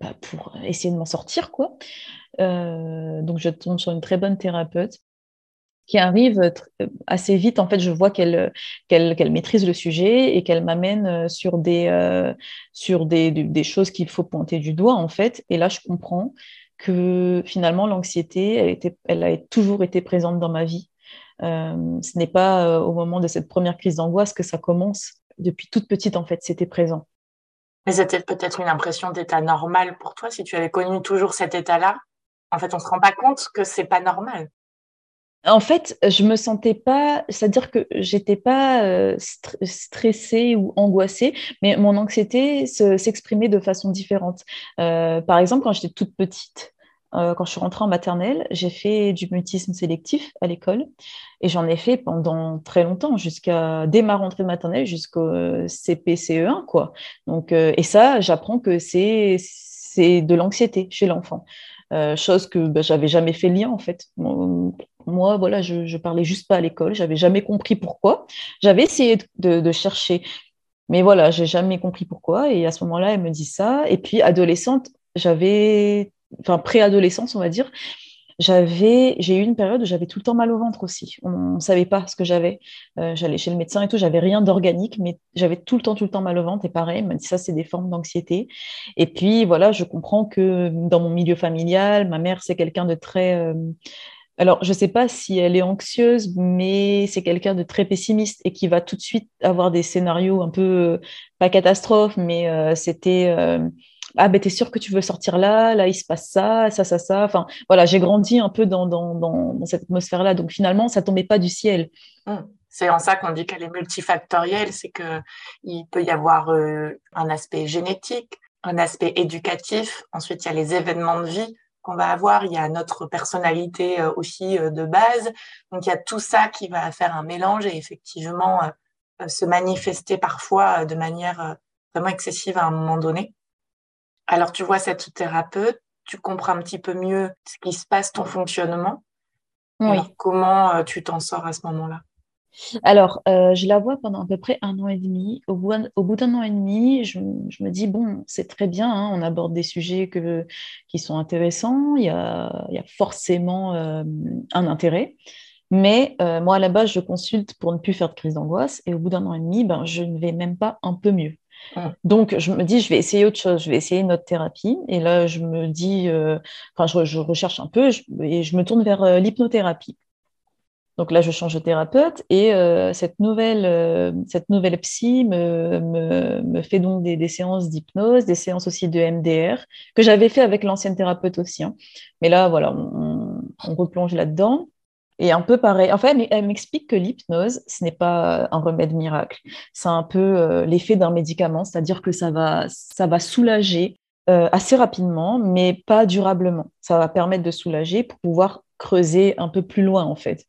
bah, pour essayer de m'en sortir, quoi. Euh, donc, je tombe sur une très bonne thérapeute qui arrive assez vite. En fait, je vois qu'elle maîtrise le sujet et qu'elle m'amène sur, des, sur des, des, choses qu'il faut pointer du doigt, en fait. Et là, je comprends que finalement l'anxiété, elle, elle a toujours été présente dans ma vie. Euh, ce n'est pas euh, au moment de cette première crise d'angoisse que ça commence. Depuis toute petite, en fait, c'était présent. Mais c'était peut-être une impression d'état normal pour toi si tu avais connu toujours cet état-là. En fait, on se rend pas compte que c'est pas normal. En fait, je me sentais pas, c'est-à-dire que j'étais pas euh, stressée ou angoissée, mais mon anxiété s'exprimait de façon différente. Euh, par exemple, quand j'étais toute petite, euh, quand je suis rentrée en maternelle, j'ai fait du mutisme sélectif à l'école et j'en ai fait pendant très longtemps, jusqu'à dès ma rentrée maternelle jusqu'au CPCE1 quoi. Donc et ça, j'apprends que c'est de l'anxiété chez l'enfant. chose que bah, j'avais jamais fait lien en fait. Moi, voilà, je, ne parlais juste pas à l'école, j'avais jamais compris pourquoi. J'avais essayé de, chercher, mais voilà, j'ai jamais compris pourquoi. Et à ce moment-là, elle me dit ça. Et puis, adolescente, j'avais, enfin, préadolescence, on va dire, j'avais, j'ai eu une période où j'avais tout le temps mal au ventre aussi. On ne savait pas ce que j'avais. Euh, j'allais chez le médecin et tout, j'avais rien d'organique, mais j'avais tout le temps, tout le temps mal au ventre. Et pareil, m'a dit ça, c'est des formes d'anxiété. Et puis voilà, je comprends que dans mon milieu familial, ma mère, c'est quelqu'un de très euh, alors, je ne sais pas si elle est anxieuse, mais c'est quelqu'un de très pessimiste et qui va tout de suite avoir des scénarios un peu, euh, pas catastrophe, mais c'était Ah, ben, t'es sûr que tu veux sortir là, là, il se passe ça, ça, ça, ça. Enfin, voilà, j'ai grandi un peu dans, dans, dans, cette atmosphère-là. Donc, finalement, ça tombait pas du ciel. Mmh. C'est en ça qu'on dit qu'elle est multifactorielle, c'est qu'il peut y avoir un aspect génétique, un aspect éducatif, ensuite il y a les événements de vie, qu'on va avoir, il y a notre personnalité euh, aussi euh, de base. Donc il y a tout ça qui va faire un mélange et effectivement euh, se manifester parfois de manière vraiment excessive à un moment donné. Alors tu vois cette thérapeute, tu comprends un petit peu mieux ce qui se passe, ton fonctionnement. Oui. comment tu t'en sors à ce moment-là? Alors, euh, je la vois pendant à peu près un an et demi. Au bout, d'un an et demi, je, me dis, bon, c'est très bien, hein, on aborde des sujets qui sont intéressants, il y a, forcément euh, un intérêt. Mais euh, moi, à la base, je consulte pour ne plus faire de crise d'angoisse. Et au bout d'un an et demi, ben, je ne vais même pas un peu mieux. Ah. Donc, je me dis, je vais essayer autre chose, je vais essayer notre thérapie. Et là, je me dis, enfin, je, recherche un peu et je me tourne vers l'hypnothérapie. Donc là, je change de thérapeute et euh, cette, nouvelle, euh, cette nouvelle psy me, me, fait donc des, séances d'hypnose, des séances aussi de MDR, que j'avais fait avec l'ancienne thérapeute aussi. Hein. Mais là, voilà, on, replonge là-dedans. Et un peu pareil. En fait, elle m'explique que l'hypnose, ce n'est pas un remède miracle. C'est un peu euh, l'effet d'un médicament, c'est-à-dire que ça va, ça va soulager assez rapidement, mais pas durablement. Ça va permettre de soulager pour pouvoir creuser un peu plus loin, en fait.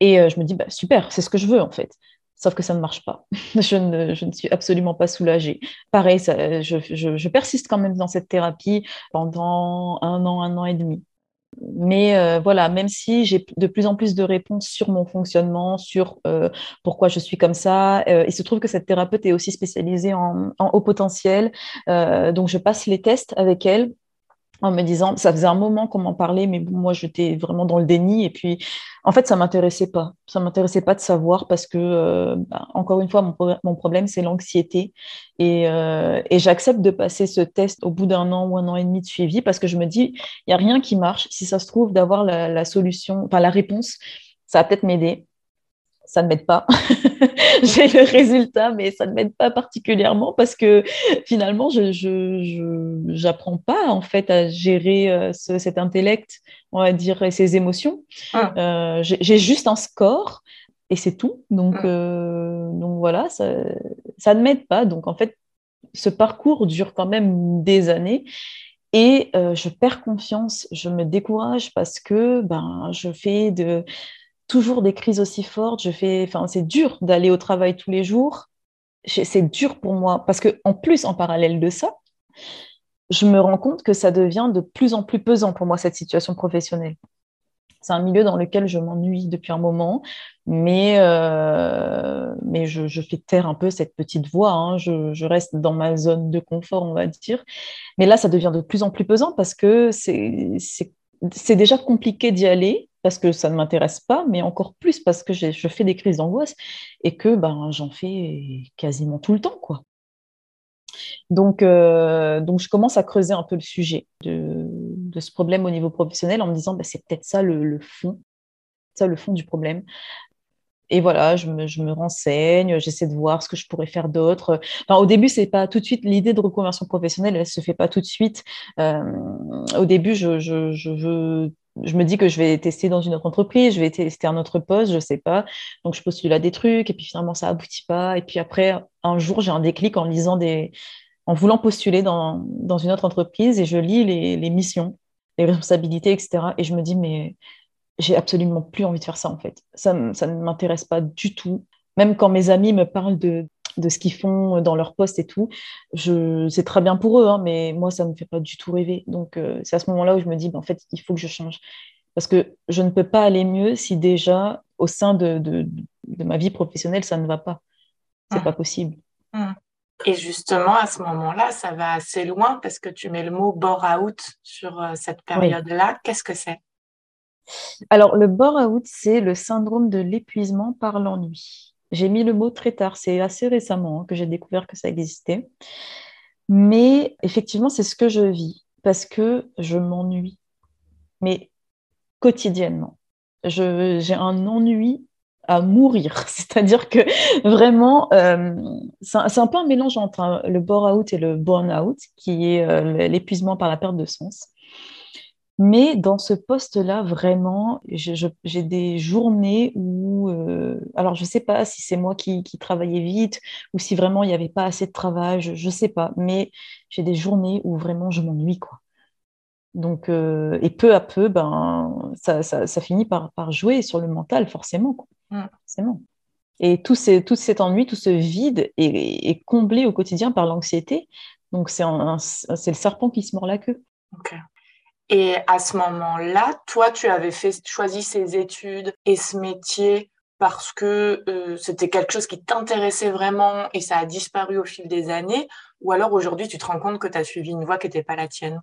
Et euh, je me dis, bah, super, c'est ce que je veux en fait. Sauf que ça ne marche pas. je, ne, je ne suis absolument pas soulagée. Pareil, je, persiste quand même dans cette thérapie pendant un an, un an et demi. Mais euh, voilà, même si j'ai de plus en plus de réponses sur mon fonctionnement, sur euh, pourquoi je suis comme ça, il se trouve que cette thérapeute est aussi spécialisée en, en haut potentiel. donc, je passe les tests avec elle en me disant, ça faisait un moment qu'on m'en parlait, mais moi j'étais vraiment dans le déni. Et puis, en fait, ça m'intéressait pas. Ça m'intéressait pas de savoir parce que, euh, bah, encore une fois, mon, problème, c'est l'anxiété. Euh, et, j'accepte de passer ce test au bout d'un an ou un an et demi de suivi parce que je me dis, il n'y a rien qui marche. Si ça se trouve, d'avoir la, la solution, enfin la réponse, ça va peut-être m'aider ça ne m'aide pas. J'ai le résultat, mais ça ne m'aide pas particulièrement parce que finalement, je n'apprends pas en fait à gérer euh, cet intellect, on va dire, et ces émotions. Ah. Euh, j'ai juste un score et c'est tout. Donc, ah. euh, donc voilà, ça, ça ne m'aide pas. Donc en fait, ce parcours dure quand même des années. Et je perds confiance, je me décourage parce que ben, je fais de, toujours des crises aussi fortes. Je fais, enfin, c'est dur d'aller au travail tous les jours. C'est dur pour moi parce que en plus, en parallèle de ça, je me rends compte que ça devient de plus en plus pesant pour moi cette situation professionnelle. C'est un milieu dans lequel je m'ennuie depuis un moment, mais, euh, mais je, fais taire un peu cette petite voix. Hein. Je, je, reste dans ma zone de confort, on va dire. Mais là, ça devient de plus en plus pesant parce que c'est déjà compliqué d'y aller parce que ça ne m'intéresse pas, mais encore plus parce que je fais des crises d'angoisse et que ben, j'en fais quasiment tout le temps. quoi. Donc, euh, donc, je commence à creuser un peu le sujet de, ce problème au niveau professionnel en me disant, ben, c'est peut-être ça le, fond, ça le fond du problème. Et voilà, je me, renseigne, j'essaie de voir ce que je pourrais faire d'autre. Au début, c'est pas tout de suite l'idée de reconversion professionnelle, elle se fait pas tout de suite. Euh, au début, je, je, je veux je me dis que je vais tester dans une autre entreprise, je vais tester un autre poste, je sais pas. Donc je postule à des trucs et puis finalement ça aboutit pas. Et puis après, un jour, j'ai un déclic en lisant des, en voulant postuler dans, dans une autre entreprise et je lis les, les, missions, les responsabilités, etc. Et je me dis mais j'ai absolument plus envie de faire ça en fait. Ça, ça ne m'intéresse pas du tout. Même quand mes amis me parlent de, de ce qu'ils font dans leur poste et tout. Je, c'est très bien pour eux, hein, mais moi, ça ne me fait pas du tout rêver. Donc, euh, c'est à ce moment-là où je me dis, ben, en fait, il faut que je change. Parce que je ne peux pas aller mieux si déjà, au sein de, de, ma vie professionnelle, ça ne va pas. C'est n'est mmh. pas possible. Mmh. Et justement, à ce moment-là, ça va assez loin parce que tu mets le mot bore-out sur euh, cette période-là. Qu'est-ce que c'est? Alors, le bore-out, c'est le syndrome de l'épuisement par l'ennui. J'ai mis le mot très tard, c'est assez récemment hein, que j'ai découvert que ça existait. Mais effectivement, c'est ce que je vis parce que je m'ennuie, mais quotidiennement. J'ai un ennui à mourir. C'est-à-dire que vraiment, euh, c'est un, peu un mélange entre le bore-out et le burn-out, qui est euh, l'épuisement par la perte de sens. Mais dans ce poste-là, vraiment, j'ai des journées où, euh, alors je ne sais pas si c'est moi qui, travaillais vite ou si vraiment il n'y avait pas assez de travail, je ne sais pas, mais j'ai des journées où vraiment je m'ennuie, quoi. Donc, euh, et peu à peu, ben, ça, finit par, jouer sur le mental, forcément, quoi. Mm. forcément. Et tout, tout cet ennui, tout ce vide est, comblé au quotidien par l'anxiété. Donc, c'est le serpent qui se mord la queue. Et à ce moment-là, toi, tu avais fait, choisi ces études et ce métier parce que euh, c'était quelque chose qui t'intéressait vraiment et ça a disparu au fil des années Ou alors aujourd'hui, tu te rends compte que tu as suivi une voie qui n'était pas la tienne?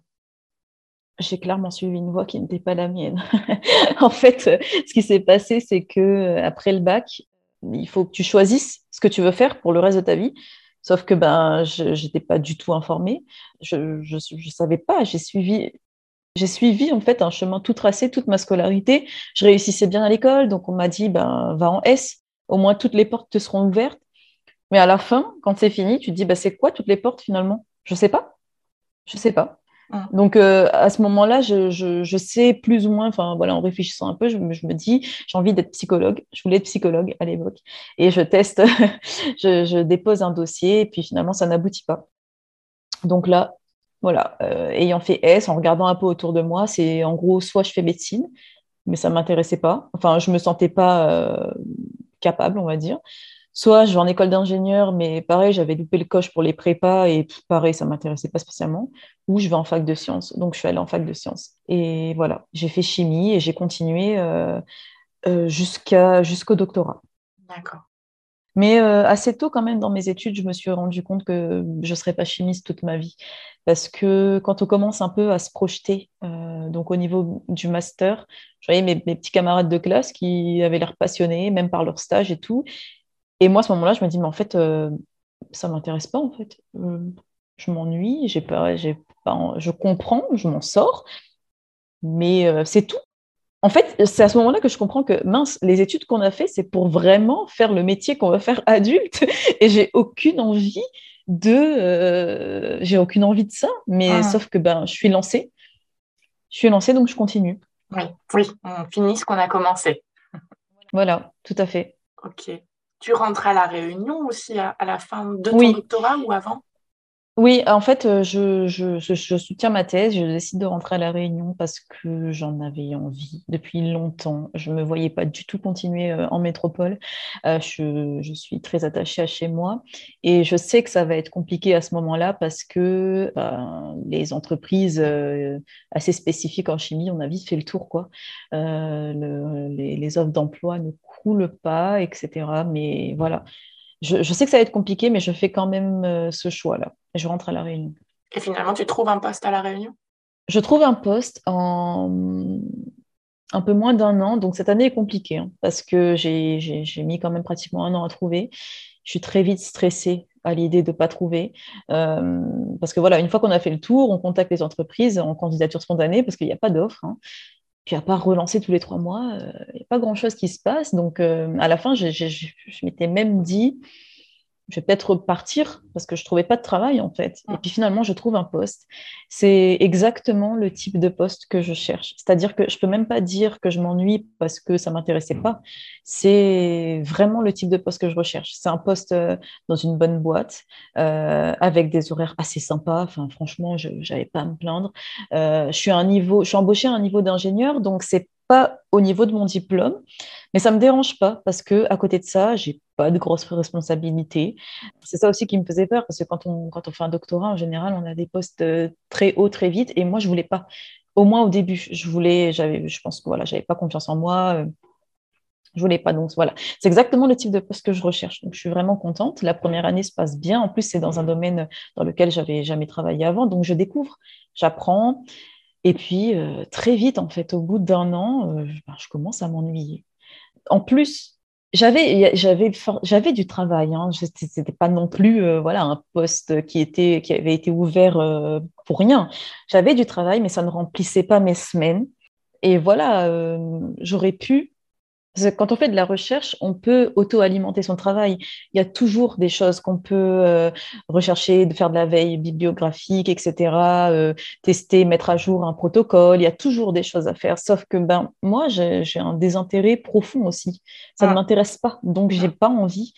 J'ai clairement suivi une voie qui n'était pas la mienne. en fait, ce qui s'est passé, c'est que euh, après le bac, il faut que tu choisisses ce que tu veux faire pour le reste de ta vie. Sauf que ben, je n'étais pas du tout informée. Je ne savais pas. J'ai suivi j'ai suivi en fait un chemin tout tracé toute ma scolarité. Je réussissais bien à l'école, donc on m'a dit ben va en S, au moins toutes les portes te seront ouvertes. Mais à la fin, quand c'est fini, tu te dis bah c'est quoi toutes les portes finalement? Je sais pas, je sais pas. Ah. Donc euh, à ce moment-là, je, sais plus ou moins, enfin voilà, en réfléchissant un peu, je, me dis j'ai envie d'être psychologue. Je voulais être psychologue à l'époque et je teste, je, je dépose un dossier et puis finalement ça n'aboutit pas. Donc là, voilà, euh, ayant fait S, en regardant un peu autour de moi, c'est en gros soit je fais médecine, mais ça ne m'intéressait pas. Enfin, je ne me sentais pas euh, capable, on va dire. Soit je vais en école d'ingénieur, mais pareil, j'avais loupé le coche pour les prépas et pareil, ça ne m'intéressait pas spécialement. Ou je vais en fac de sciences. Donc, je suis allée en fac de sciences. Et voilà, j'ai fait chimie et j'ai continué euh, jusqu'au doctorat. D'accord. Mais euh, assez tôt, quand même, dans mes études, je me suis rendu compte que je ne serais pas chimiste toute ma vie. Parce que quand on commence un peu à se projeter, euh, donc au niveau du master, je voyais mes, petits camarades de classe qui avaient l'air passionnés, même par leur stage et tout. Et moi, à ce moment-là, je me dis, mais en fait, euh, ça ne m'intéresse pas, en fait. je m'ennuie, j'ai pas, je comprends, je m'en sors, mais c'est tout. En fait, c'est à ce moment-là que je comprends que mince, les études qu'on a fait, c'est pour vraiment faire le métier qu'on va faire adulte, et j'ai aucune envie de, euh, j'ai aucune envie de ça. Mais ah. sauf que ben, je suis lancée, je suis lancée, donc je continue. Oui, oui, on finit ce qu'on a commencé. Voilà, tout à fait. Ok. Tu rentres à la Réunion aussi à, la fin de ton doctorat ou avant? Oui, en fait, euh, je, soutiens ma thèse. Je décide de rentrer à La Réunion parce que j'en avais envie depuis longtemps. Je ne me voyais pas du tout continuer euh, en métropole. Euh, je, suis très attachée à chez moi et je sais que ça va être compliqué à ce moment-là parce que ben, les entreprises assez spécifiques en chimie, on a vite fait le tour. Quoi. les, les offres d'emploi ne coulent pas, etc. Mais voilà je, sais que ça va être compliqué, mais je fais quand même euh, ce choix-là. Je rentre à La Réunion. Et finalement, tu trouves un poste à La Réunion? Je trouve un poste en un peu moins d'un an. Donc cette année est compliquée hein, parce que j'ai mis quand même pratiquement un an à trouver. Je suis très vite stressée à l'idée de ne pas trouver. Euh, parce que voilà, une fois qu'on a fait le tour, on contacte les entreprises en candidature spontanée parce qu'il n'y a pas d'offre. Hein. Puis à part relancer tous les trois mois, il euh, n'y a pas grand-chose qui se passe. Donc euh, à la fin, je, je m'étais même dit, je vais peut-être partir parce que je trouvais pas de travail en fait. Et puis finalement, je trouve un poste. C'est exactement le type de poste que je cherche. C'est-à-dire que je peux même pas dire que je m'ennuie parce que ça m'intéressait pas. C'est vraiment le type de poste que je recherche. C'est un poste euh, dans une bonne boîte euh, avec des horaires assez sympas. Enfin, franchement, je n'avais pas à me plaindre. Euh, je suis à un niveau, je suis embauchée à un niveau d'ingénieur, donc c'est pas au niveau de mon diplôme, mais ça me dérange pas parce que à côté de ça, j'ai pas de grosses responsabilités. C'est ça aussi qui me faisait peur parce que quand on, quand on fait un doctorat, en général, on a des postes euh, très hauts très vite et moi, je voulais pas. Au moins au début, je voulais, j'avais, je pense que voilà, j'avais pas confiance en moi. Euh, je voulais pas. Donc voilà, c'est exactement le type de poste que je recherche. Donc je suis vraiment contente. La première année se passe bien. En plus, c'est dans un domaine dans lequel j'avais jamais travaillé avant. Donc je découvre, j'apprends. Et puis, euh, très vite, en fait, au bout d'un an, euh, ben, je commence à m'ennuyer. En plus, j'avais, du travail. Hein. Ce n'était pas non plus euh, voilà, un poste qui, était, qui avait été ouvert pour rien. J'avais du travail, mais ça ne remplissait pas mes semaines. Et voilà, j'aurais pu quand on fait de la recherche, on peut auto-alimenter son travail. Il y a toujours des choses qu'on peut euh, rechercher, de faire de la veille bibliographique, etc., euh, tester, mettre à jour un protocole. Il y a toujours des choses à faire. Sauf que ben, moi, j'ai un désintérêt profond aussi. Ça ne ah. m'intéresse pas. Donc, j'ai pas envie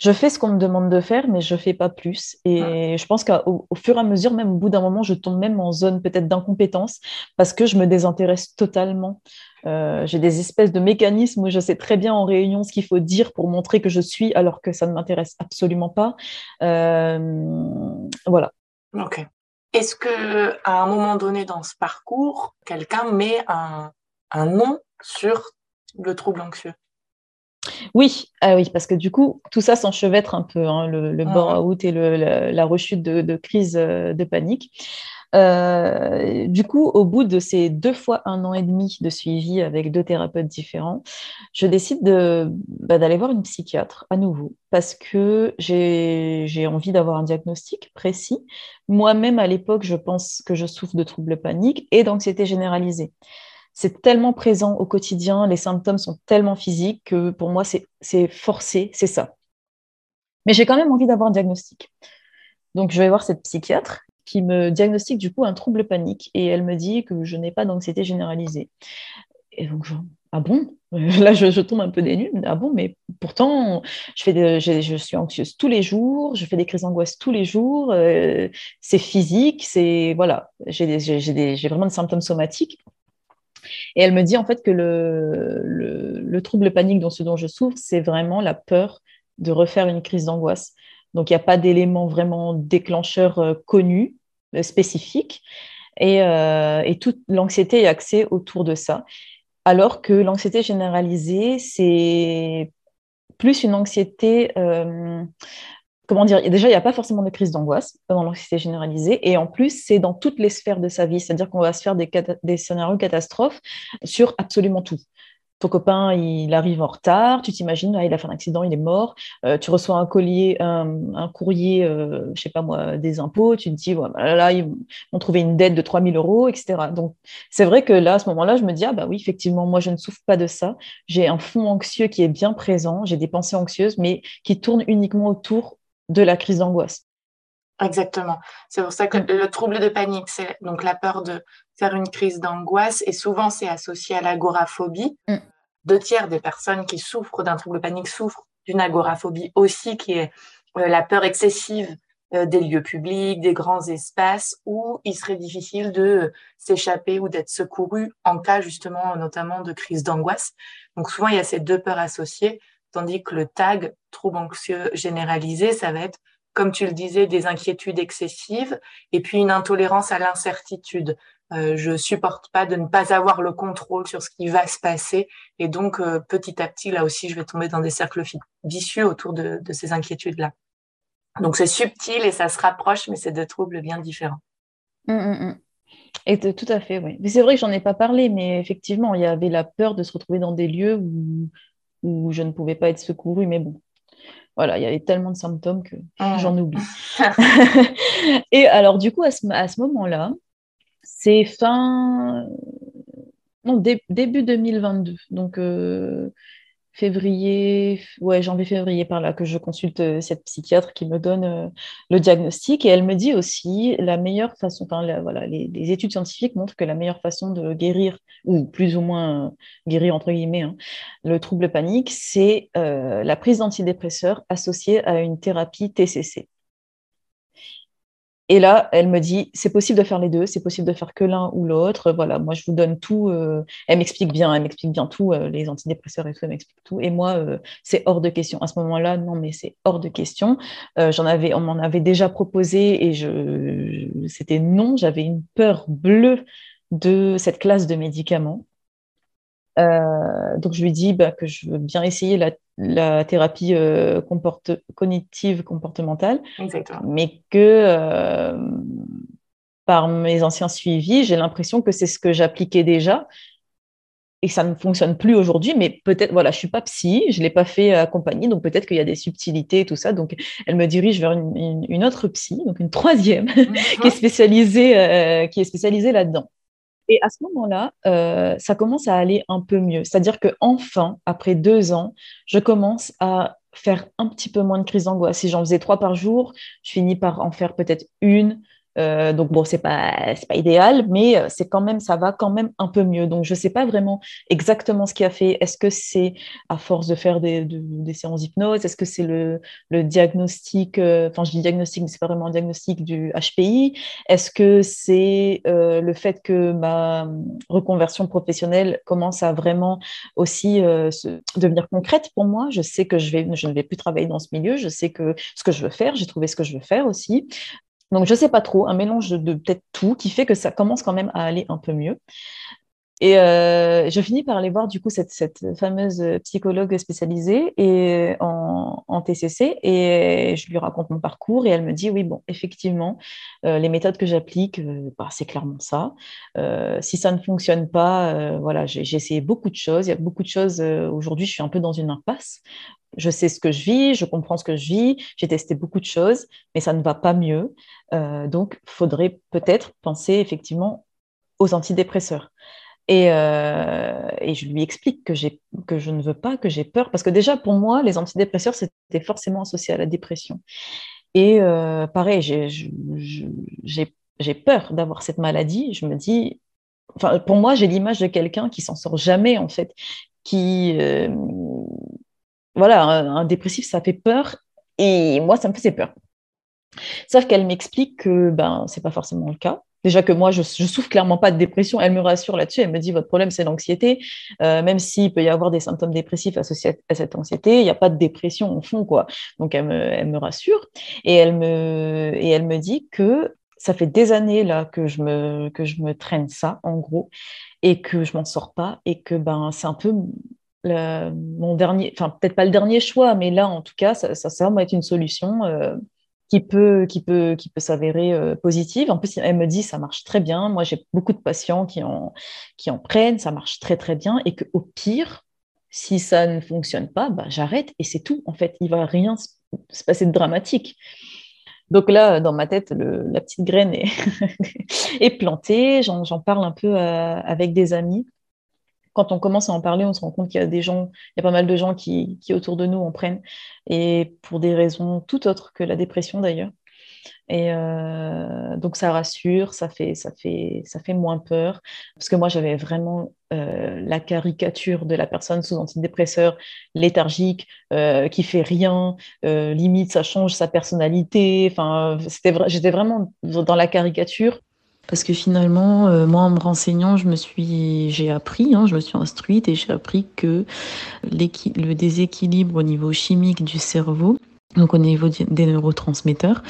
je fais ce qu'on me demande de faire, mais je fais pas plus. Et je pense qu'au fur et à mesure, même au bout d'un moment, je tombe même en zone peut-être d'incompétence parce que je me désintéresse totalement. Euh, j'ai des espèces de mécanismes où je sais très bien en réunion ce qu'il faut dire pour montrer que je suis, alors que ça ne m'intéresse absolument pas. Euh, voilà. Ok. Est-ce que à un moment donné dans ce parcours, quelqu'un met un, un nom sur le trouble anxieux? Oui, ah oui, parce que du coup, tout ça s'enchevêtre un peu, hein, le, le burn-out et la, rechute de, crise euh, de panique. Euh, du coup, au bout de ces deux fois un an et demi de suivi avec deux thérapeutes différents, je décide bah, d'aller voir une psychiatre à nouveau parce que j'ai envie d'avoir un diagnostic précis. Moi-même, à l'époque, je pense que je souffre de troubles paniques et d'anxiété généralisée c'est tellement présent au quotidien, les symptômes sont tellement physiques que pour moi, c'est forcé, c'est ça. Mais j'ai quand même envie d'avoir un diagnostic. Donc, je vais voir cette psychiatre qui me diagnostique du coup un trouble panique et elle me dit que je n'ai pas d'anxiété généralisée. Et donc, je, ah bon Là, je, tombe un peu dénue. Ah bon, mais pourtant, je, fais je, suis anxieuse tous les jours, je fais des crises d'angoisse tous les jours, euh, c'est physique, c'est. Voilà, j'ai vraiment des symptômes somatiques. Et elle me dit en fait que le, le, trouble panique dont ce dont je souffre, c'est vraiment la peur de refaire une crise d'angoisse. Donc il n'y a pas d'élément vraiment déclencheur euh, connu, spécifique, et, euh, et toute l'anxiété est axée autour de ça. Alors que l'anxiété généralisée, c'est plus une anxiété. Euh, comment dire Déjà, il n'y a pas forcément de crise d'angoisse dans l'anxiété généralisée. Et en plus, c'est dans toutes les sphères de sa vie. C'est-à-dire qu'on va se faire des, des scénarios catastrophes sur absolument tout ton copain, il arrive en retard, tu t'imagines, il a fait un accident, il est mort, euh, tu reçois un collier, un, courrier, euh, je sais pas moi, des impôts, tu te dis, voilà, là, ils ont trouvé une dette de 3000 euros, etc. Donc, c'est vrai que là, à ce moment-là, je me dis, ah bah oui, effectivement, moi, je ne souffre pas de ça. J'ai un fond anxieux qui est bien présent, j'ai des pensées anxieuses, mais qui tournent uniquement autour de la crise d'angoisse. Exactement. C'est pour ça que le trouble de panique, c'est donc la peur de faire une crise d'angoisse et souvent c'est associé à l'agoraphobie. Mm. Deux tiers des personnes qui souffrent d'un trouble panique souffrent d'une agoraphobie aussi, qui est euh, la peur excessive euh, des lieux publics, des grands espaces où il serait difficile de s'échapper ou d'être secouru en cas justement notamment de crise d'angoisse. Donc souvent il y a ces deux peurs associées, tandis que le tag trouble anxieux généralisé, ça va être comme tu le disais, des inquiétudes excessives et puis une intolérance à l'incertitude. Euh, je supporte pas de ne pas avoir le contrôle sur ce qui va se passer et donc euh, petit à petit là aussi je vais tomber dans des cercles vicieux autour de, ces inquiétudes là. Donc c'est subtil et ça se rapproche mais c'est deux troubles bien différents. Mmh, mmh, mmh. Et tout à fait, oui. Mais c'est vrai que j'en ai pas parlé, mais effectivement, il y avait la peur de se retrouver dans des lieux où, où je ne pouvais pas être secourue, mais bon, voilà, il y avait tellement de symptômes que j'en oublie. et alors, du coup, à ce, moment-là, c'est fin. Non, début 2022. Donc, euh, février, ouais, janvier-février par là, que je consulte euh, cette psychiatre qui me donne euh, le diagnostic. Et elle me dit aussi la meilleure façon, voilà, les, études scientifiques montrent que la meilleure façon de guérir, ou plus ou moins guérir entre guillemets, hein, le trouble panique, c'est la prise d'antidépresseurs associée à une thérapie TCC. Et là, elle me dit, c'est possible de faire les deux, c'est possible de faire que l'un ou l'autre. Voilà, moi, je vous donne tout. Euh, elle m'explique bien, elle m'explique bien tout, euh, les antidépresseurs et tout, elle m'explique tout. Et moi, euh, c'est hors de question. À ce moment-là, non, mais c'est hors de question. J'en avais, on m'en avait déjà proposé et je, c'était non. J'avais une peur bleue de cette classe de médicaments. Euh, donc je lui dis bah, que je veux bien essayer la, thérapie euh, cognitive comportementale, mais que euh, par mes anciens suivis, j'ai l'impression que c'est ce que j'appliquais déjà et ça ne fonctionne plus aujourd'hui, mais peut-être, voilà, je suis pas psy, je l'ai pas fait accompagner, donc peut-être qu'il y a des subtilités et tout ça. Donc, elle me dirige vers une, autre psy, donc une troisième, qui est spécialisée, qui est spécialisée là-dedans. Et à ce moment-là, euh, ça commence à aller un peu mieux. C'est-à-dire que enfin, après deux ans, je commence à faire un petit peu moins de crise d'angoisse. Si j'en faisais trois par jour, je finis par en faire peut-être une euh, donc bon, c'est pas pas idéal, mais euh, c'est quand même ça va quand même un peu mieux. Donc je sais pas vraiment exactement ce qui a fait. Est-ce que c'est à force de faire des, séances d'hypnose? Est-ce que c'est le, le, diagnostic euh, Enfin, je dis diagnostic, mais c'est pas vraiment un diagnostic du HPI. Est-ce que c'est le fait que ma reconversion professionnelle commence à vraiment aussi devenir concrète pour moi? Je sais que je vais je ne vais plus travailler dans ce milieu. Je sais que ce que je veux faire, j'ai trouvé ce que je veux faire aussi. Donc, je ne sais pas trop, un mélange de peut-être tout qui fait que ça commence quand même à aller un peu mieux. Et euh, je finis par aller voir du coup cette, fameuse psychologue spécialisée en, TCC et je lui raconte mon parcours et elle me dit oui bon effectivement euh, les méthodes que j'applique euh, bah, c'est clairement ça. si ça ne fonctionne pas voilà j'ai essayé beaucoup de choses il y a beaucoup de choses aujourd'hui je suis un peu dans une impasse je sais ce que je vis, je comprends ce que je vis, j'ai testé beaucoup de choses, mais ça ne va pas mieux. Euh, donc, faudrait peut-être penser effectivement aux antidépresseurs. Euh, et, je lui explique que, que je ne veux pas, que j'ai peur, parce que déjà, pour moi, les antidépresseurs, c'était forcément associé à la dépression. Et euh, pareil, j'ai peur d'avoir cette maladie. Je me dis, pour moi, j'ai l'image de quelqu'un qui s'en sort jamais, en fait, qui, voilà, un, dépressif, ça fait peur. Et moi, ça me faisait peur. Sauf qu'elle m'explique que ben, ce n'est pas forcément le cas. Déjà que moi, je, je souffre clairement pas de dépression. Elle me rassure là-dessus. Elle me dit, votre problème, c'est l'anxiété. Euh, même s'il peut y avoir des symptômes dépressifs associés à cette anxiété, il n'y a pas de dépression au fond. quoi. Donc, elle me, elle me rassure. Et elle me, et elle me dit que ça fait des années là que je me, que je me traîne ça, en gros, et que je m'en sors pas, et que ben, c'est un peu mon dernier, enfin peut-être pas le dernier choix, mais là en tout cas, ça, ça semble être une solution qui peut, qui peut, qui peut s'avérer positive. En plus, elle me dit ça marche très bien. Moi, j'ai beaucoup de patients qui en, qui en prennent, ça marche très très bien, et qu'au pire, si ça ne fonctionne pas, bah, j'arrête et c'est tout. En fait, il va rien se passer de dramatique. Donc là, dans ma tête, la petite graine est, est plantée. J'en parle un peu euh, avec des amis. Quand on commence à en parler, on se rend compte qu'il y a des gens, il y a pas mal de gens qui, qui autour de nous en prennent, et pour des raisons tout autres que la dépression d'ailleurs. Et euh, donc ça rassure, ça fait, ça, fait, ça fait moins peur. Parce que moi, j'avais vraiment euh, la caricature de la personne sous antidépresseur, léthargique, euh, qui fait rien, limite ça change sa personnalité. Enfin, j'étais vraiment dans la caricature. Parce que finalement, moi, en me renseignant, je me suis, j'ai appris, hein, je me suis instruite et j'ai appris que le déséquilibre au niveau chimique du cerveau donc au niveau des neurotransmetteurs,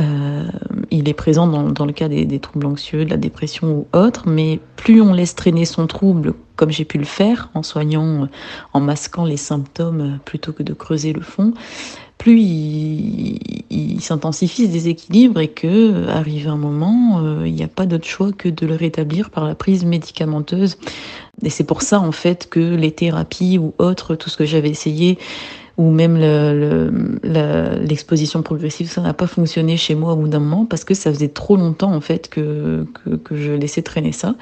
euh, il est présent dans, le cas des, des, troubles anxieux, de la dépression ou autres, mais plus on laisse traîner son trouble, comme j'ai pu le faire, en soignant, euh, en masquant les symptômes euh, plutôt que de creuser le fond, plus il, il s'intensifie ce déséquilibre et que, arrive un moment, il n'y a pas d'autre choix que de le rétablir par la prise médicamenteuse. Et c'est pour ça, en fait, que les thérapies ou autres, tout ce que j'avais essayé, ou même l'exposition le, progressive, ça n'a pas fonctionné chez moi au bout d'un moment parce que ça faisait trop longtemps en fait que, que, que, je laissais traîner ça.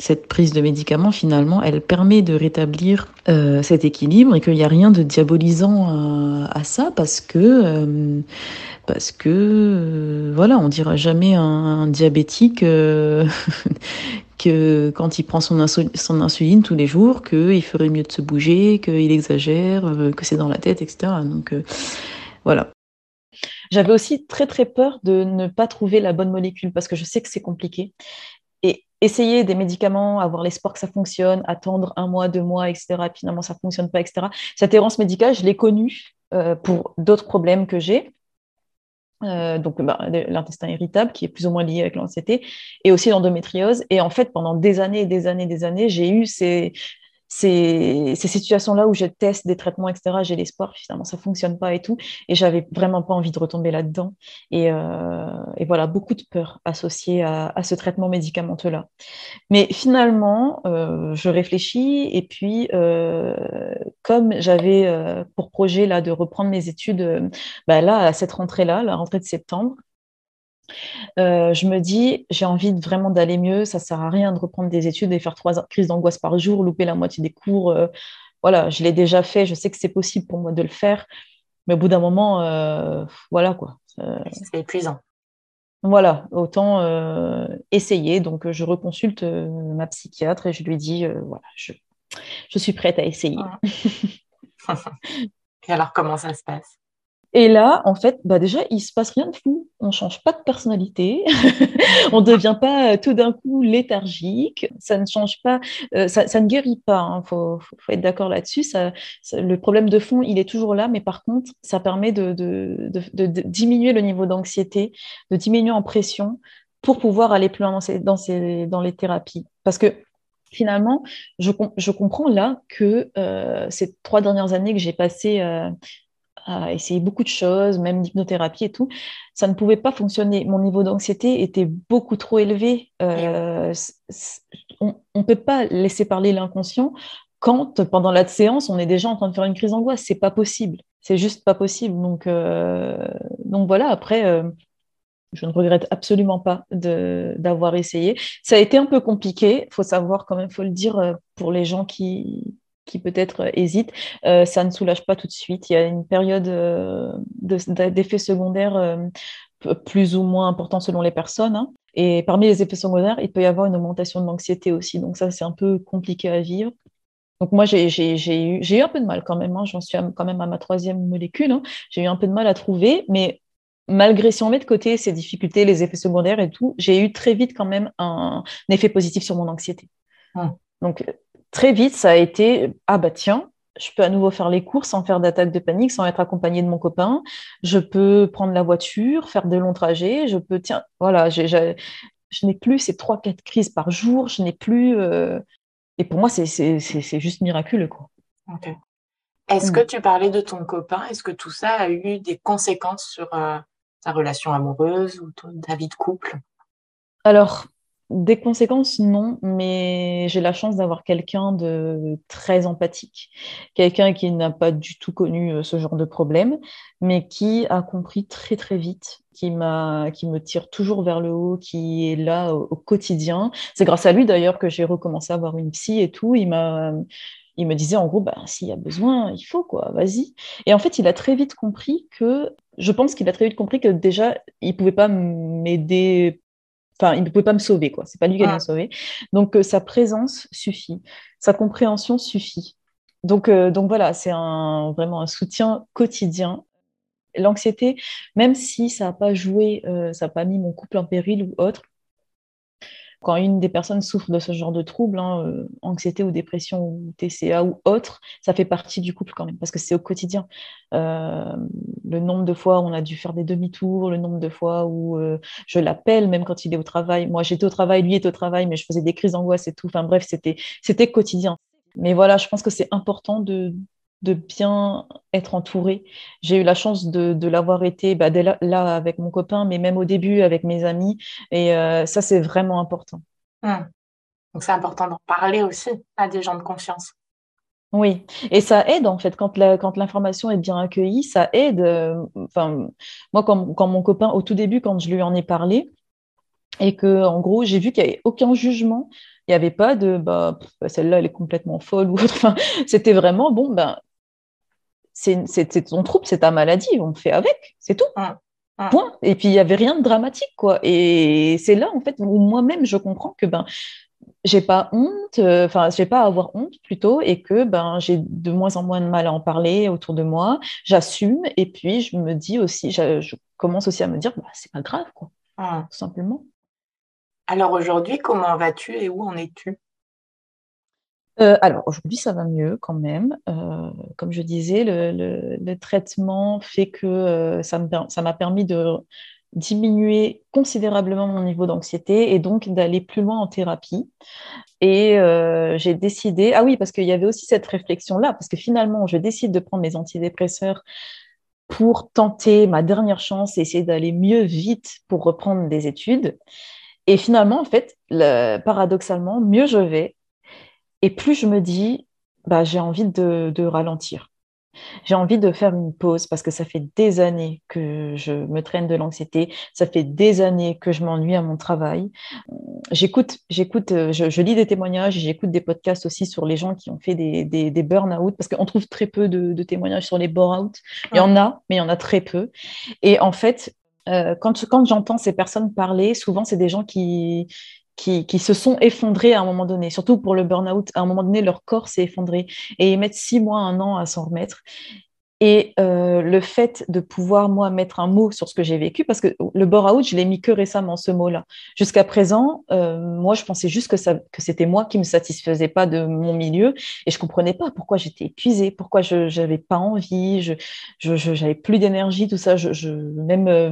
Cette prise de médicaments, finalement, elle permet de rétablir euh, cet équilibre et qu'il n'y a rien de diabolisant à, à ça parce que euh, parce que euh, voilà, on dira jamais un, un diabétique euh, que quand il prend son, son insuline tous les jours, qu'il ferait mieux de se bouger, qu'il exagère, euh, que c'est dans la tête, etc. Donc euh, voilà. J'avais aussi très très peur de ne pas trouver la bonne molécule parce que je sais que c'est compliqué. Essayer des médicaments, avoir l'espoir que ça fonctionne, attendre un mois, deux mois, etc. Et finalement ça fonctionne pas, etc. Cette errance médicale, je l'ai connue euh, pour d'autres problèmes que j'ai. Euh, donc bah, l'intestin irritable qui est plus ou moins lié avec l'anxiété et aussi l'endométriose et en fait pendant des années et des années et des années j'ai eu ces, ces, ces situations-là où je teste des traitements, etc., j'ai l'espoir, finalement, ça fonctionne pas et tout. Et j'avais vraiment pas envie de retomber là-dedans. Et, euh, et, voilà, beaucoup de peur associée à, à ce traitement médicamenteux-là. Mais finalement, euh, je réfléchis et puis, euh, comme j'avais euh, pour projet là de reprendre mes études, euh, bah, là, à cette rentrée-là, la rentrée de septembre, euh, je me dis, j'ai envie de, vraiment d'aller mieux, ça sert à rien de reprendre des études et faire trois crises d'angoisse par jour, louper la moitié des cours. Euh, voilà, je l'ai déjà fait, je sais que c'est possible pour moi de le faire, mais au bout d'un moment, euh, voilà quoi. c'est épuisant. Voilà, autant essayer. Donc, je reconsulte ma psychiatre et je lui dis, voilà, je, je, suis prête à essayer. et alors, comment ça se passe? Et là, en fait, bah déjà, il se passe rien de fou. On change pas de personnalité. on devient pas euh, tout d'un coup léthargique. Ça ne change pas, euh, ça, ne guérit pas. Il hein. faut, être d'accord là-dessus. Le problème de fond, il est toujours là, mais par contre, ça permet de, diminuer le niveau d'anxiété, de diminuer en pression pour pouvoir aller plus loin dans, ces, dans, les thérapies. Parce que finalement, je, je comprends là que euh, ces trois dernières années que j'ai passées à essayer beaucoup de choses, même d'hypnothérapie et tout, ça ne pouvait pas fonctionner. Mon niveau d'anxiété était beaucoup trop élevé. Euh, on ne peut pas laisser parler l'inconscient quand, pendant la séance, on est déjà en train de faire une crise d'angoisse. C'est pas possible. C'est juste pas possible. Donc, euh, donc voilà, après, euh, je ne regrette absolument pas d'avoir essayé. Ça a été un peu compliqué, il faut savoir quand même, faut le dire pour les gens qui, qui peut-être euh, hésitent, euh, ça ne soulage pas tout de suite. Il y a une période euh, d'effets secondaires plus ou moins importants selon les personnes. Hein. Et parmi les effets secondaires, il peut y avoir une augmentation de l'anxiété aussi. Donc ça, c'est un peu compliqué à vivre. Donc moi, j'ai eu, eu, un peu de mal quand même. Hein. J'en suis quand même à ma troisième molécule. Hein. J'ai eu un peu de mal à trouver, mais malgré si on met de côté ces difficultés, les effets secondaires et tout, j'ai eu très vite quand même un, effet positif sur mon anxiété. Ah. Donc très vite, ça a été ah bah tiens, je peux à nouveau faire les courses sans faire d'attaque de panique, sans être accompagné de mon copain. Je peux prendre la voiture, faire de longs trajets. Je peux, tiens, voilà, je n'ai plus ces trois, quatre crises par jour. Je n'ai plus. Euh, et pour moi, c'est juste miraculeux, quoi. Est-ce que tu parlais de ton copain? Est-ce que tout ça a eu des conséquences sur ta relation amoureuse ou ta vie de couple? Alors, des conséquences, non, mais j'ai la chance d'avoir quelqu'un de très empathique, quelqu'un qui n'a pas du tout connu euh, ce genre de problème, mais qui a compris très très vite, qui qui me tire toujours vers le haut, qui est là au, quotidien. C'est grâce à lui d'ailleurs que j'ai recommencé à avoir une psy et tout. Il il me disait en gros, bah, s'il y a besoin, il faut quoi, vas-y. Et en fait, il a très vite compris que, je pense qu'il a très vite compris que déjà, il pouvait pas m'aider Enfin, il ne pouvait pas me sauver, quoi. C'est pas lui qui allait me sauver. Donc, euh, sa présence suffit. Sa compréhension suffit. Donc, euh, donc voilà, c'est un, vraiment un soutien quotidien. L'anxiété, même si ça n'a pas joué, euh, ça n'a pas mis mon couple en péril ou autre, quand une des personnes souffre de ce genre de trouble, hein, euh, anxiété ou dépression ou TCA ou autre, ça fait partie du couple quand même, parce que c'est au quotidien. Euh, le nombre de fois où on a dû faire des demi-tours, le nombre de fois où euh, je l'appelle, même quand il est au travail. Moi, j'étais au travail, lui est au travail, mais je faisais des crises d'angoisse et tout. Enfin bref, c'était quotidien. Mais voilà, je pense que c'est important de, de bien être entouré. J'ai eu la chance de, l'avoir été bah, là, avec mon copain, mais même au début avec mes amis. Et euh, ça, c'est vraiment important. Hum. Donc, c'est important d'en parler aussi à des gens de confiance. Oui, et ça aide en fait quand l'information est bien accueillie, ça aide. Euh, enfin, moi, quand, quand, mon copain, au tout début, quand je lui en ai parlé, et que en gros, j'ai vu qu'il n'y avait aucun jugement, il n'y avait pas de bah, celle-là, elle est complètement folle ou autre. Enfin, c'était vraiment bon, ben, c'est ton trouble, c'est ta maladie, on fait avec, c'est tout. Point. Et puis il n'y avait rien de dramatique, quoi. Et c'est là, en fait, où moi-même je comprends que ben j'ai pas honte, euh, enfin, j'ai pas à avoir honte plutôt, et que ben j'ai de moins en moins de mal à en parler autour de moi. J'assume, et puis je me dis aussi, je, commence aussi à me dire, bah, c'est pas grave, quoi, tout simplement. Alors aujourd'hui, comment vas-tu et où en es-tu? Euh, alors aujourd'hui, ça va mieux quand même. Euh, comme je disais, le, traitement fait que euh, ça m'a permis de diminuer considérablement mon niveau d'anxiété et donc d'aller plus loin en thérapie. Et j'ai décidé, ah oui, parce qu'il y avait aussi cette réflexion-là, parce que finalement, je décide de prendre mes antidépresseurs pour tenter ma dernière chance et essayer d'aller mieux vite pour reprendre des études. Et finalement, en fait, paradoxalement, mieux je vais, et plus je me dis, bah, j'ai envie de, ralentir. J'ai envie de faire une pause parce que ça fait des années que je me traîne de l'anxiété, ça fait des années que je m'ennuie à mon travail. J'écoute, j'écoute, je, lis des témoignages, j'écoute des podcasts aussi sur les gens qui ont fait des, des, burn-out parce qu'on trouve très peu de, témoignages sur les burn-out. Il y en a, mais il y en a très peu. Et en fait, euh, quand, quand j'entends ces personnes parler, souvent c'est des gens qui, qui, se sont effondrés à un moment donné, surtout pour le burn-out. À un moment donné, leur corps s'est effondré et ils mettent six mois, un an à s'en remettre. Et euh, le fait de pouvoir, moi, mettre un mot sur ce que j'ai vécu, parce que le burn-out, je l'ai mis que récemment, ce mot-là. Jusqu'à présent, euh, moi, je pensais juste que, que c'était moi qui me satisfaisais pas de mon milieu et je comprenais pas pourquoi j'étais épuisée, pourquoi je n'avais pas envie, je, j'avais plus d'énergie, tout ça. Je même euh,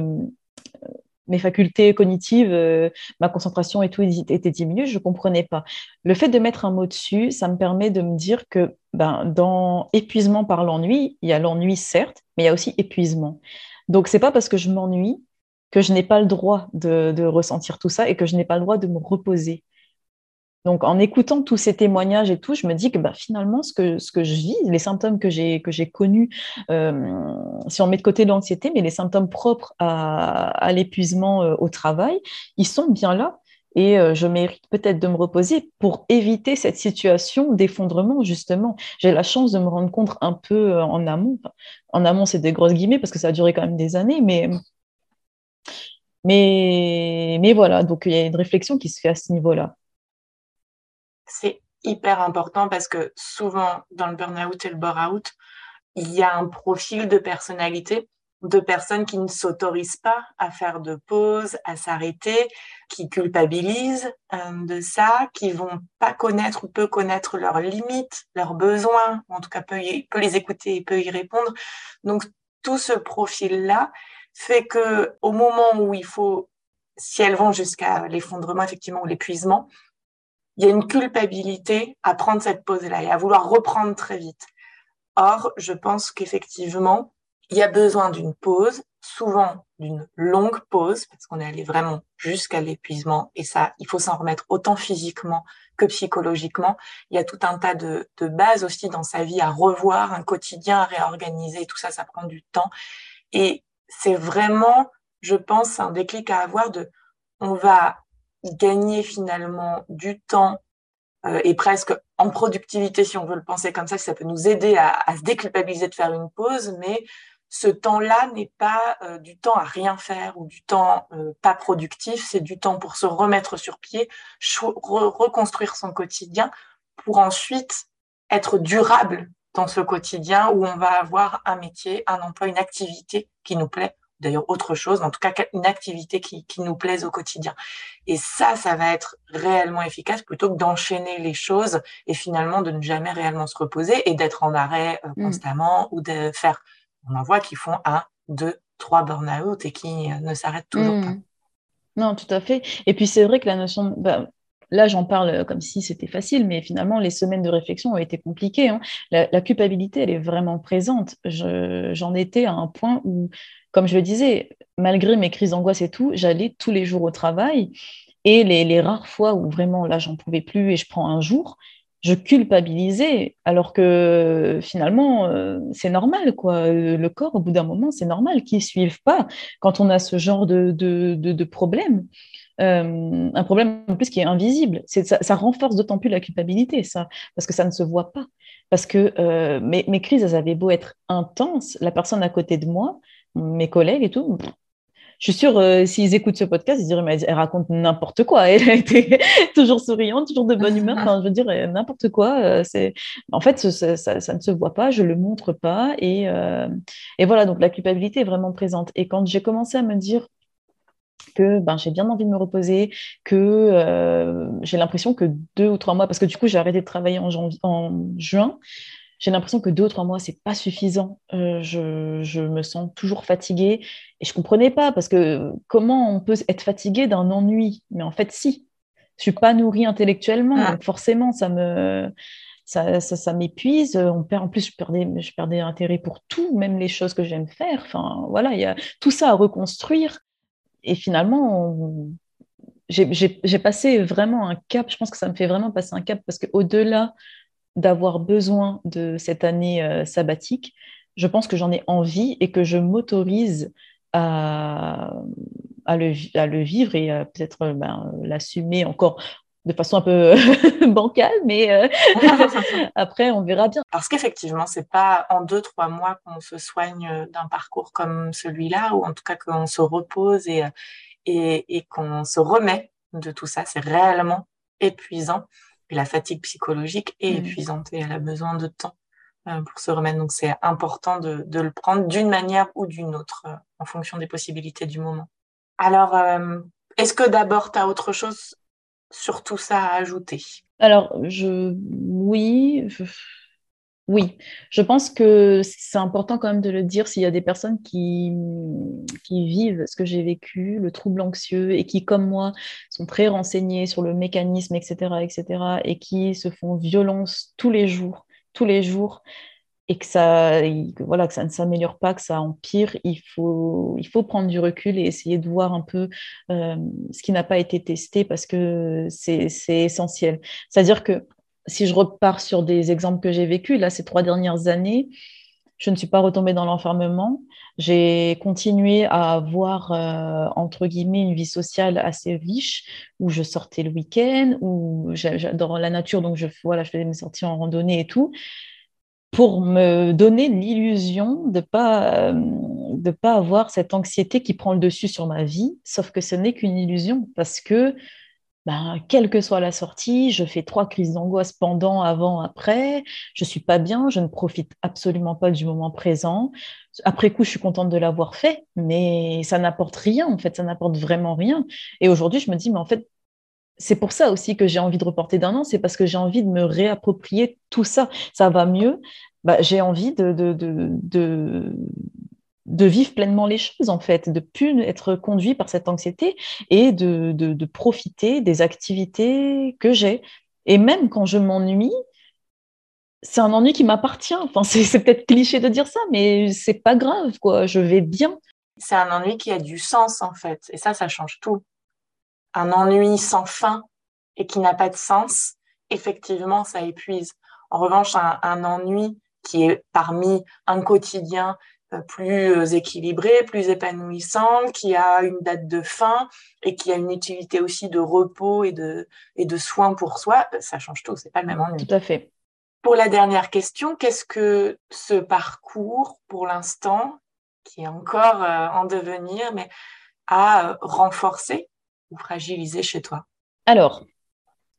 mes facultés cognitives, euh, ma concentration et tout était diminuée, je ne comprenais pas. Le fait de mettre un mot dessus, ça me permet de me dire que ben, dans épuisement par l'ennui, il y a l'ennui certes, mais il y a aussi épuisement. Donc, c'est pas parce que je m'ennuie que je n'ai pas le droit de, ressentir tout ça et que je n'ai pas le droit de me reposer. Donc, en écoutant tous ces témoignages et tout, je me dis que bah, finalement, ce que, je vis, les symptômes que j'ai, connus, euh, si on met de côté l'anxiété, mais les symptômes propres à, l'épuisement euh, au travail, ils sont bien là. Et euh, je mérite peut-être de me reposer pour éviter cette situation d'effondrement, justement. J'ai la chance de me rendre compte un peu en amont. en amont, c'est des grosses guillemets parce que ça a duré quand même des années, mais, mais, voilà. Donc, il y a une réflexion qui se fait à ce niveau-là hyper important parce que souvent dans le burn-out et le bore-out, il y a un profil de personnalité de personnes qui ne s'autorisent pas à faire de pause, à s'arrêter, qui culpabilisent euh, de ça, qui vont pas connaître ou peu connaître leurs limites, leurs besoins, en tout cas peut, peut les écouter et peut y répondre. Donc tout ce profil-là fait que au moment où il faut, si elles vont jusqu'à l'effondrement effectivement ou l'épuisement, il y a une culpabilité à prendre cette pause-là et à vouloir reprendre très vite. Or, je pense qu'effectivement, il y a besoin d'une pause, souvent d'une longue pause, parce qu'on est allé vraiment jusqu'à l'épuisement. Et ça, il faut s'en remettre autant physiquement que psychologiquement. Il y a tout un tas de, bases aussi dans sa vie à revoir, un quotidien à réorganiser. Tout ça, ça prend du temps. Et c'est vraiment, je pense, un déclic à avoir de, on va gagner finalement du temps euh, et presque en productivité, si on veut le penser comme ça, ça peut nous aider à, se déculpabiliser de faire une pause, mais ce temps-là n'est pas euh, du temps à rien faire ou du temps euh, pas productif, c'est du temps pour se remettre sur pied, reconstruire son quotidien pour ensuite être durable dans ce quotidien où on va avoir un métier, un emploi, une activité qui nous plaît, d'ailleurs autre chose, en tout cas une activité qui, qui nous plaise au quotidien. Et ça, ça va être réellement efficace plutôt que d'enchaîner les choses et finalement de ne jamais réellement se reposer et d'être en arrêt euh, mmh. constamment ou de faire on en voit qui font un, deux, trois burn-out et qui ne s'arrêtent toujours pas. Mmh. Non, tout à fait. Et puis c'est vrai que la notion, bah, là j'en parle comme si c'était facile, mais finalement les semaines de réflexion ont été compliquées. Hein. La, culpabilité, elle est vraiment présente. J'en étais à un point où, comme je le disais, malgré mes crises d'angoisse et tout, j'allais tous les jours au travail. Et les, rares fois où vraiment là j'en pouvais plus et je prends un jour, je culpabilisais, alors que finalement, euh, c'est normal, quoi. Le corps, au bout d'un moment, c'est normal qu'il ne suive pas quand on a ce genre de, de, de, problème. Euh, un problème en plus qui est invisible. Ça, renforce d'autant plus la culpabilité, ça, parce que ça ne se voit pas. Parce que euh, mes, mes, crises, elles avaient beau être intenses, la personne à côté de moi, mes collègues et tout, je suis sûre, euh, s'ils écoutent ce podcast, ils diraient, mais elle, raconte n'importe quoi. Elle a été toujours souriante, toujours de bonne humeur. Enfin, je veux dire, euh, n'importe quoi. Euh. En fait, ça, ne se voit pas, je ne le montre pas. Et, et voilà, donc la culpabilité est vraiment présente. Et quand j'ai commencé à me dire que ben, j'ai bien envie de me reposer, que j'ai l'impression que deux ou trois mois, parce que du coup, j'ai arrêté de travailler en juin, j'ai l'impression que deux ou trois mois, c'est pas suffisant. Euh, je, je, me sens toujours fatiguée et je comprenais pas parce que comment on peut être fatigué d'un ennui? Mais en fait, si. Je suis pas nourrie intellectuellement, ah. donc forcément, ça me ça, ça, ça m'épuise. On perd, en plus, je perdais, je perdais intérêt pour tout, même les choses que j'aime faire. Enfin, voilà, il y a tout ça à reconstruire. Et finalement, j'ai passé vraiment un cap. Je pense que ça me fait vraiment passer un cap parce qu'au-delà d'avoir besoin de cette année euh, sabbatique, je pense que j'en ai envie et que je m'autorise à, le, à, le, vivre et peut-être euh, ben, l'assumer encore de façon un peu bancale, mais euh, après, on verra bien. Parce qu'effectivement, c'est pas en deux, trois mois qu'on se soigne d'un parcours comme celui-là, ou en tout cas qu'on se repose et, et, et qu'on se remet de tout ça. C'est réellement épuisant la fatigue psychologique est mmh. épuisante et elle a besoin de temps euh, pour se remettre. Donc c'est important de, le prendre d'une manière ou d'une autre euh, en fonction des possibilités du moment. Alors, euh, est-ce que d'abord tu as autre chose sur tout ça à ajouter? Alors, je oui, oui, je pense que c'est important quand même de le dire s'il y a des personnes qui, vivent ce que j'ai vécu, le trouble anxieux, et qui, comme moi, sont très renseignées sur le mécanisme, etc., etc., et qui se font violence tous les jours, tous les jours, et que ça, voilà, que ça ne s'améliore pas, que ça empire, il faut, il faut prendre du recul et essayer de voir un peu euh, ce qui n'a pas été testé parce que c'est essentiel. C'est-à-dire que si je repars sur des exemples que j'ai vécus, là, ces trois dernières années, je ne suis pas retombée dans l'enfermement. J'ai continué à avoir, euh, entre guillemets, une vie sociale assez riche, où je sortais le week-end, où j'adore la nature, donc je, voilà, je faisais mes sorties en randonnée et tout, pour me donner l'illusion de ne pas, euh, de pas avoir cette anxiété qui prend le dessus sur ma vie, sauf que ce n'est qu'une illusion, parce que ben, quelle que soit la sortie, je fais trois crises d'angoisse pendant, avant, après, je suis pas bien, je ne profite absolument pas du moment présent. Après coup, je suis contente de l'avoir fait, mais ça n'apporte rien, en fait, ça n'apporte vraiment rien. Et aujourd'hui, je me dis, mais en fait, c'est pour ça aussi que j'ai envie de reporter d'un an, c'est parce que j'ai envie de me réapproprier tout ça. Ça va mieux? Bah, j'ai envie de, de, de, de vivre pleinement les choses, en fait, de plus être conduit par cette anxiété et de, de, profiter des activités que j'ai. Et même quand je m'ennuie, c'est un ennui qui m'appartient. Enfin, c'est peut-être cliché de dire ça, mais c'est pas grave, quoi. Je vais bien. C'est un ennui qui a du sens, en fait. Et ça, ça change tout. Un ennui sans fin et qui n'a pas de sens, effectivement, ça épuise. En revanche, un, ennui qui est parmi un quotidien plus euh, équilibré, plus épanouissant, qui a une date de fin et qui a une utilité aussi de repos et de, et de soins pour soi, ça change tout. C'est pas le même ennui. Tout à fait. Pour la dernière question, qu'est-ce que ce parcours, pour l'instant, qui est encore euh, en devenir, mais a euh, renforcé ou fragilisé chez toi? Alors,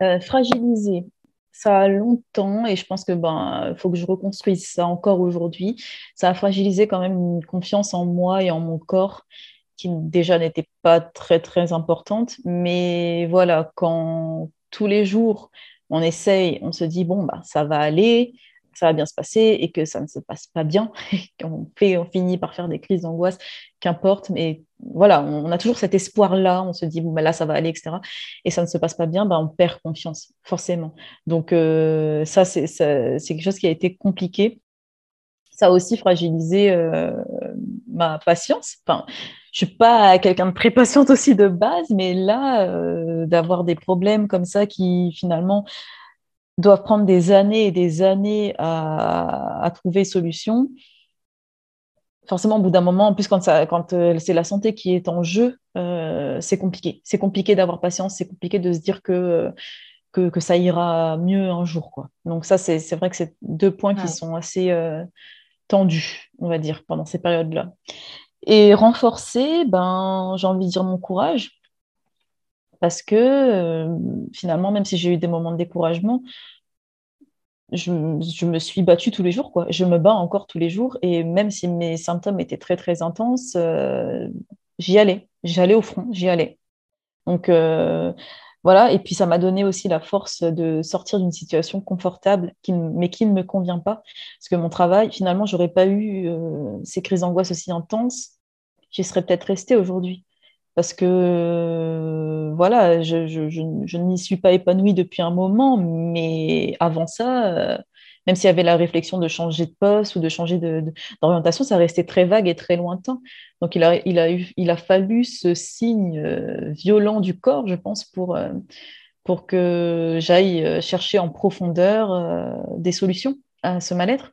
euh, fragilisé, ça a longtemps et je pense que ben faut que je reconstruise ça encore aujourd'hui. Ça a fragilisé quand même une confiance en moi et en mon corps qui déjà n'était pas très très importante. Mais voilà, quand tous les jours on essaye, on se dit, bon, bah, ça va aller, ça va bien se passer, et que ça ne se passe pas bien, on, fait, on finit par faire des crises d'angoisse, qu'importe, mais voilà, on, a toujours cet espoir-là, on se dit, bon, bah, là, ça va aller, etc. Et ça ne se passe pas bien, bah, on perd confiance, forcément. Donc, euh, ça, c'est quelque chose qui a été compliqué. Ça a aussi fragilisé euh, ma patience. Enfin, je suis pas quelqu'un de très patiente aussi de base, mais là, euh, d'avoir des problèmes comme ça qui finalement doivent prendre des années et des années à, trouver solution, forcément, au bout d'un moment, en plus, quand, quand euh, c'est la santé qui est en jeu, euh, c'est compliqué. C'est compliqué d'avoir patience, c'est compliqué de se dire que, que, ça ira mieux un jour. Quoi. Donc ça, c'est vrai que c'est deux points qui sont assez tendus, on va dire, pendant ces périodes-là. Et renforcer, ben, j'ai envie de dire mon courage. Parce que euh, finalement, même si j'ai eu des moments de découragement, je, me suis battue tous les jours. Quoi. Je me bats encore tous les jours. Et même si mes symptômes étaient très, très intenses, euh, j'y allais. J'y allais au front, j'y allais. Donc, euh, voilà, et puis ça m'a donné aussi la force de sortir d'une situation confortable, mais qui ne me convient pas. Parce que mon travail, finalement, j'aurais pas eu euh, ces crises d'angoisse aussi intenses, j'y serais peut-être restée aujourd'hui. Parce que, voilà, je, je, n'y suis pas épanouie depuis un moment, mais avant ça, euh, même s'il y avait la réflexion de changer de poste ou de changer d'orientation, ça restait très vague et très lointain. Donc il a, il a, eu, il a fallu ce signe euh, violent du corps, je pense, pour, euh, pour que j'aille chercher en profondeur des solutions à ce mal-être.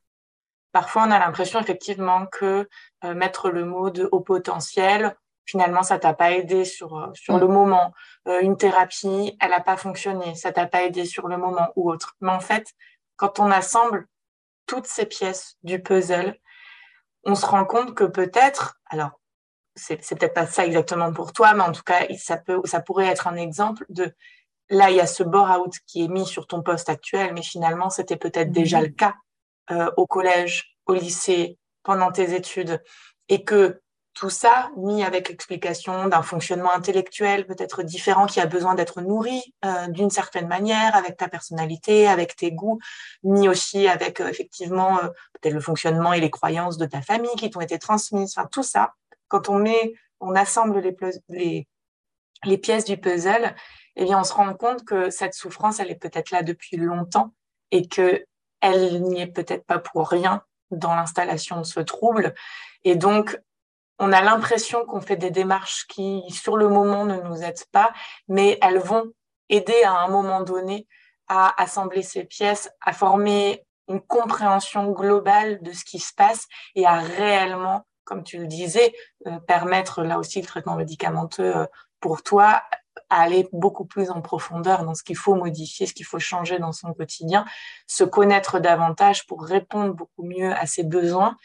Parfois, on a l'impression effectivement que mettre le mot de haut potentiel, finalement, ça t'a pas aidé sur, sur mm. le moment. une thérapie, elle n'a pas fonctionné, ça t'a pas aidé sur le moment ou autre. Mais en fait, quand on assemble toutes ces pièces du puzzle, on se rend compte que peut-être, alors c'est, c'est peut-être pas ça exactement pour toi, mais en tout cas, ça, peut, ça pourrait être un exemple de là, il y a ce bore-out qui est mis sur ton poste actuel, mais finalement, c'était peut-être déjà mhm. le cas euh, au collège, au lycée, pendant tes études, et que tout ça, mis avec l'explication d'un fonctionnement intellectuel peut-être différent qui a besoin d'être nourri euh, d'une certaine manière avec ta personnalité, avec tes goûts, mis aussi avec euh, effectivement euh, peut-être le fonctionnement et les croyances de ta famille qui t'ont été transmises. Enfin, tout ça, quand on met, on assemble les, les, les pièces du puzzle, eh bien, on se rend compte que cette souffrance, elle est peut-être là depuis longtemps et que elle n'y est peut-être pas pour rien dans l'installation de ce trouble. Et donc, on a l'impression qu'on fait des démarches qui, sur le moment, ne nous aident pas, mais elles vont aider à un moment donné à assembler ces pièces, à former une compréhension globale de ce qui se passe et à réellement, comme tu le disais, euh, permettre là aussi le traitement médicamenteux euh, pour toi à aller beaucoup plus en profondeur dans ce qu'il faut modifier, ce qu'il faut changer dans son quotidien, se connaître davantage pour répondre beaucoup mieux à ses besoins.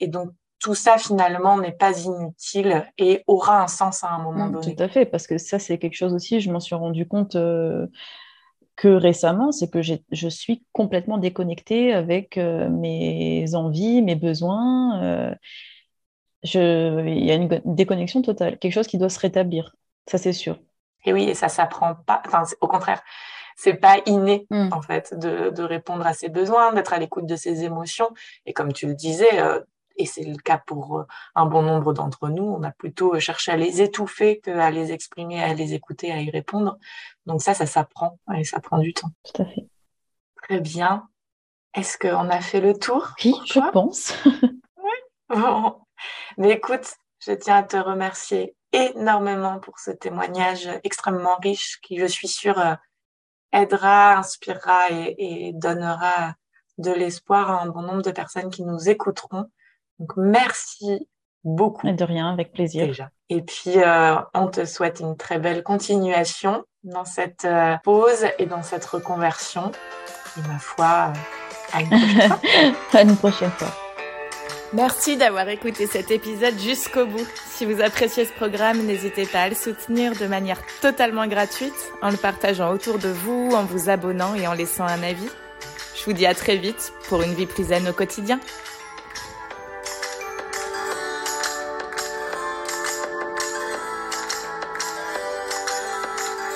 Et donc, tout ça finalement n'est pas inutile et aura un sens à un moment mm, donné. Tout à fait, parce que ça c'est quelque chose aussi, je m'en suis rendu compte euh, que récemment, c'est que je suis complètement déconnectée avec euh, mes envies, mes besoins. Euh, il y a une déconnexion totale, quelque chose qui doit se rétablir, ça c'est sûr. Et oui, et ça s'apprend pas, enfin au contraire, c'est pas inné mm. en fait de, de, répondre à ses besoins, d'être à l'écoute de ses émotions. Et comme tu le disais, et c'est le cas pour euh, un bon nombre d'entre nous, on a plutôt cherché à les étouffer qu'à les exprimer, à les écouter, à y répondre. Donc ça, ça s'apprend et ça prend du temps. Tout à fait. Très bien. Est-ce qu'on a fait le tour? Oui, je pense. Bon. Mais écoute, je tiens à te remercier énormément pour ce témoignage extrêmement riche qui, je suis sûre, euh, aidera, inspirera et, donnera de l'espoir à un bon nombre de personnes qui nous écouteront. Donc, merci beaucoup. de rien, avec plaisir. Déjà. Et puis, euh, on te souhaite une très belle continuation dans cette euh, pause et dans cette reconversion. Et ma foi, à une prochaine fois. à une prochaine fois. Merci d'avoir écouté cet épisode jusqu'au bout. Si vous appréciez ce programme, n'hésitez pas à le soutenir de manière totalement gratuite en le partageant autour de vous, en vous abonnant et en laissant un avis. Je vous dis à très vite pour une vie plus zen au quotidien.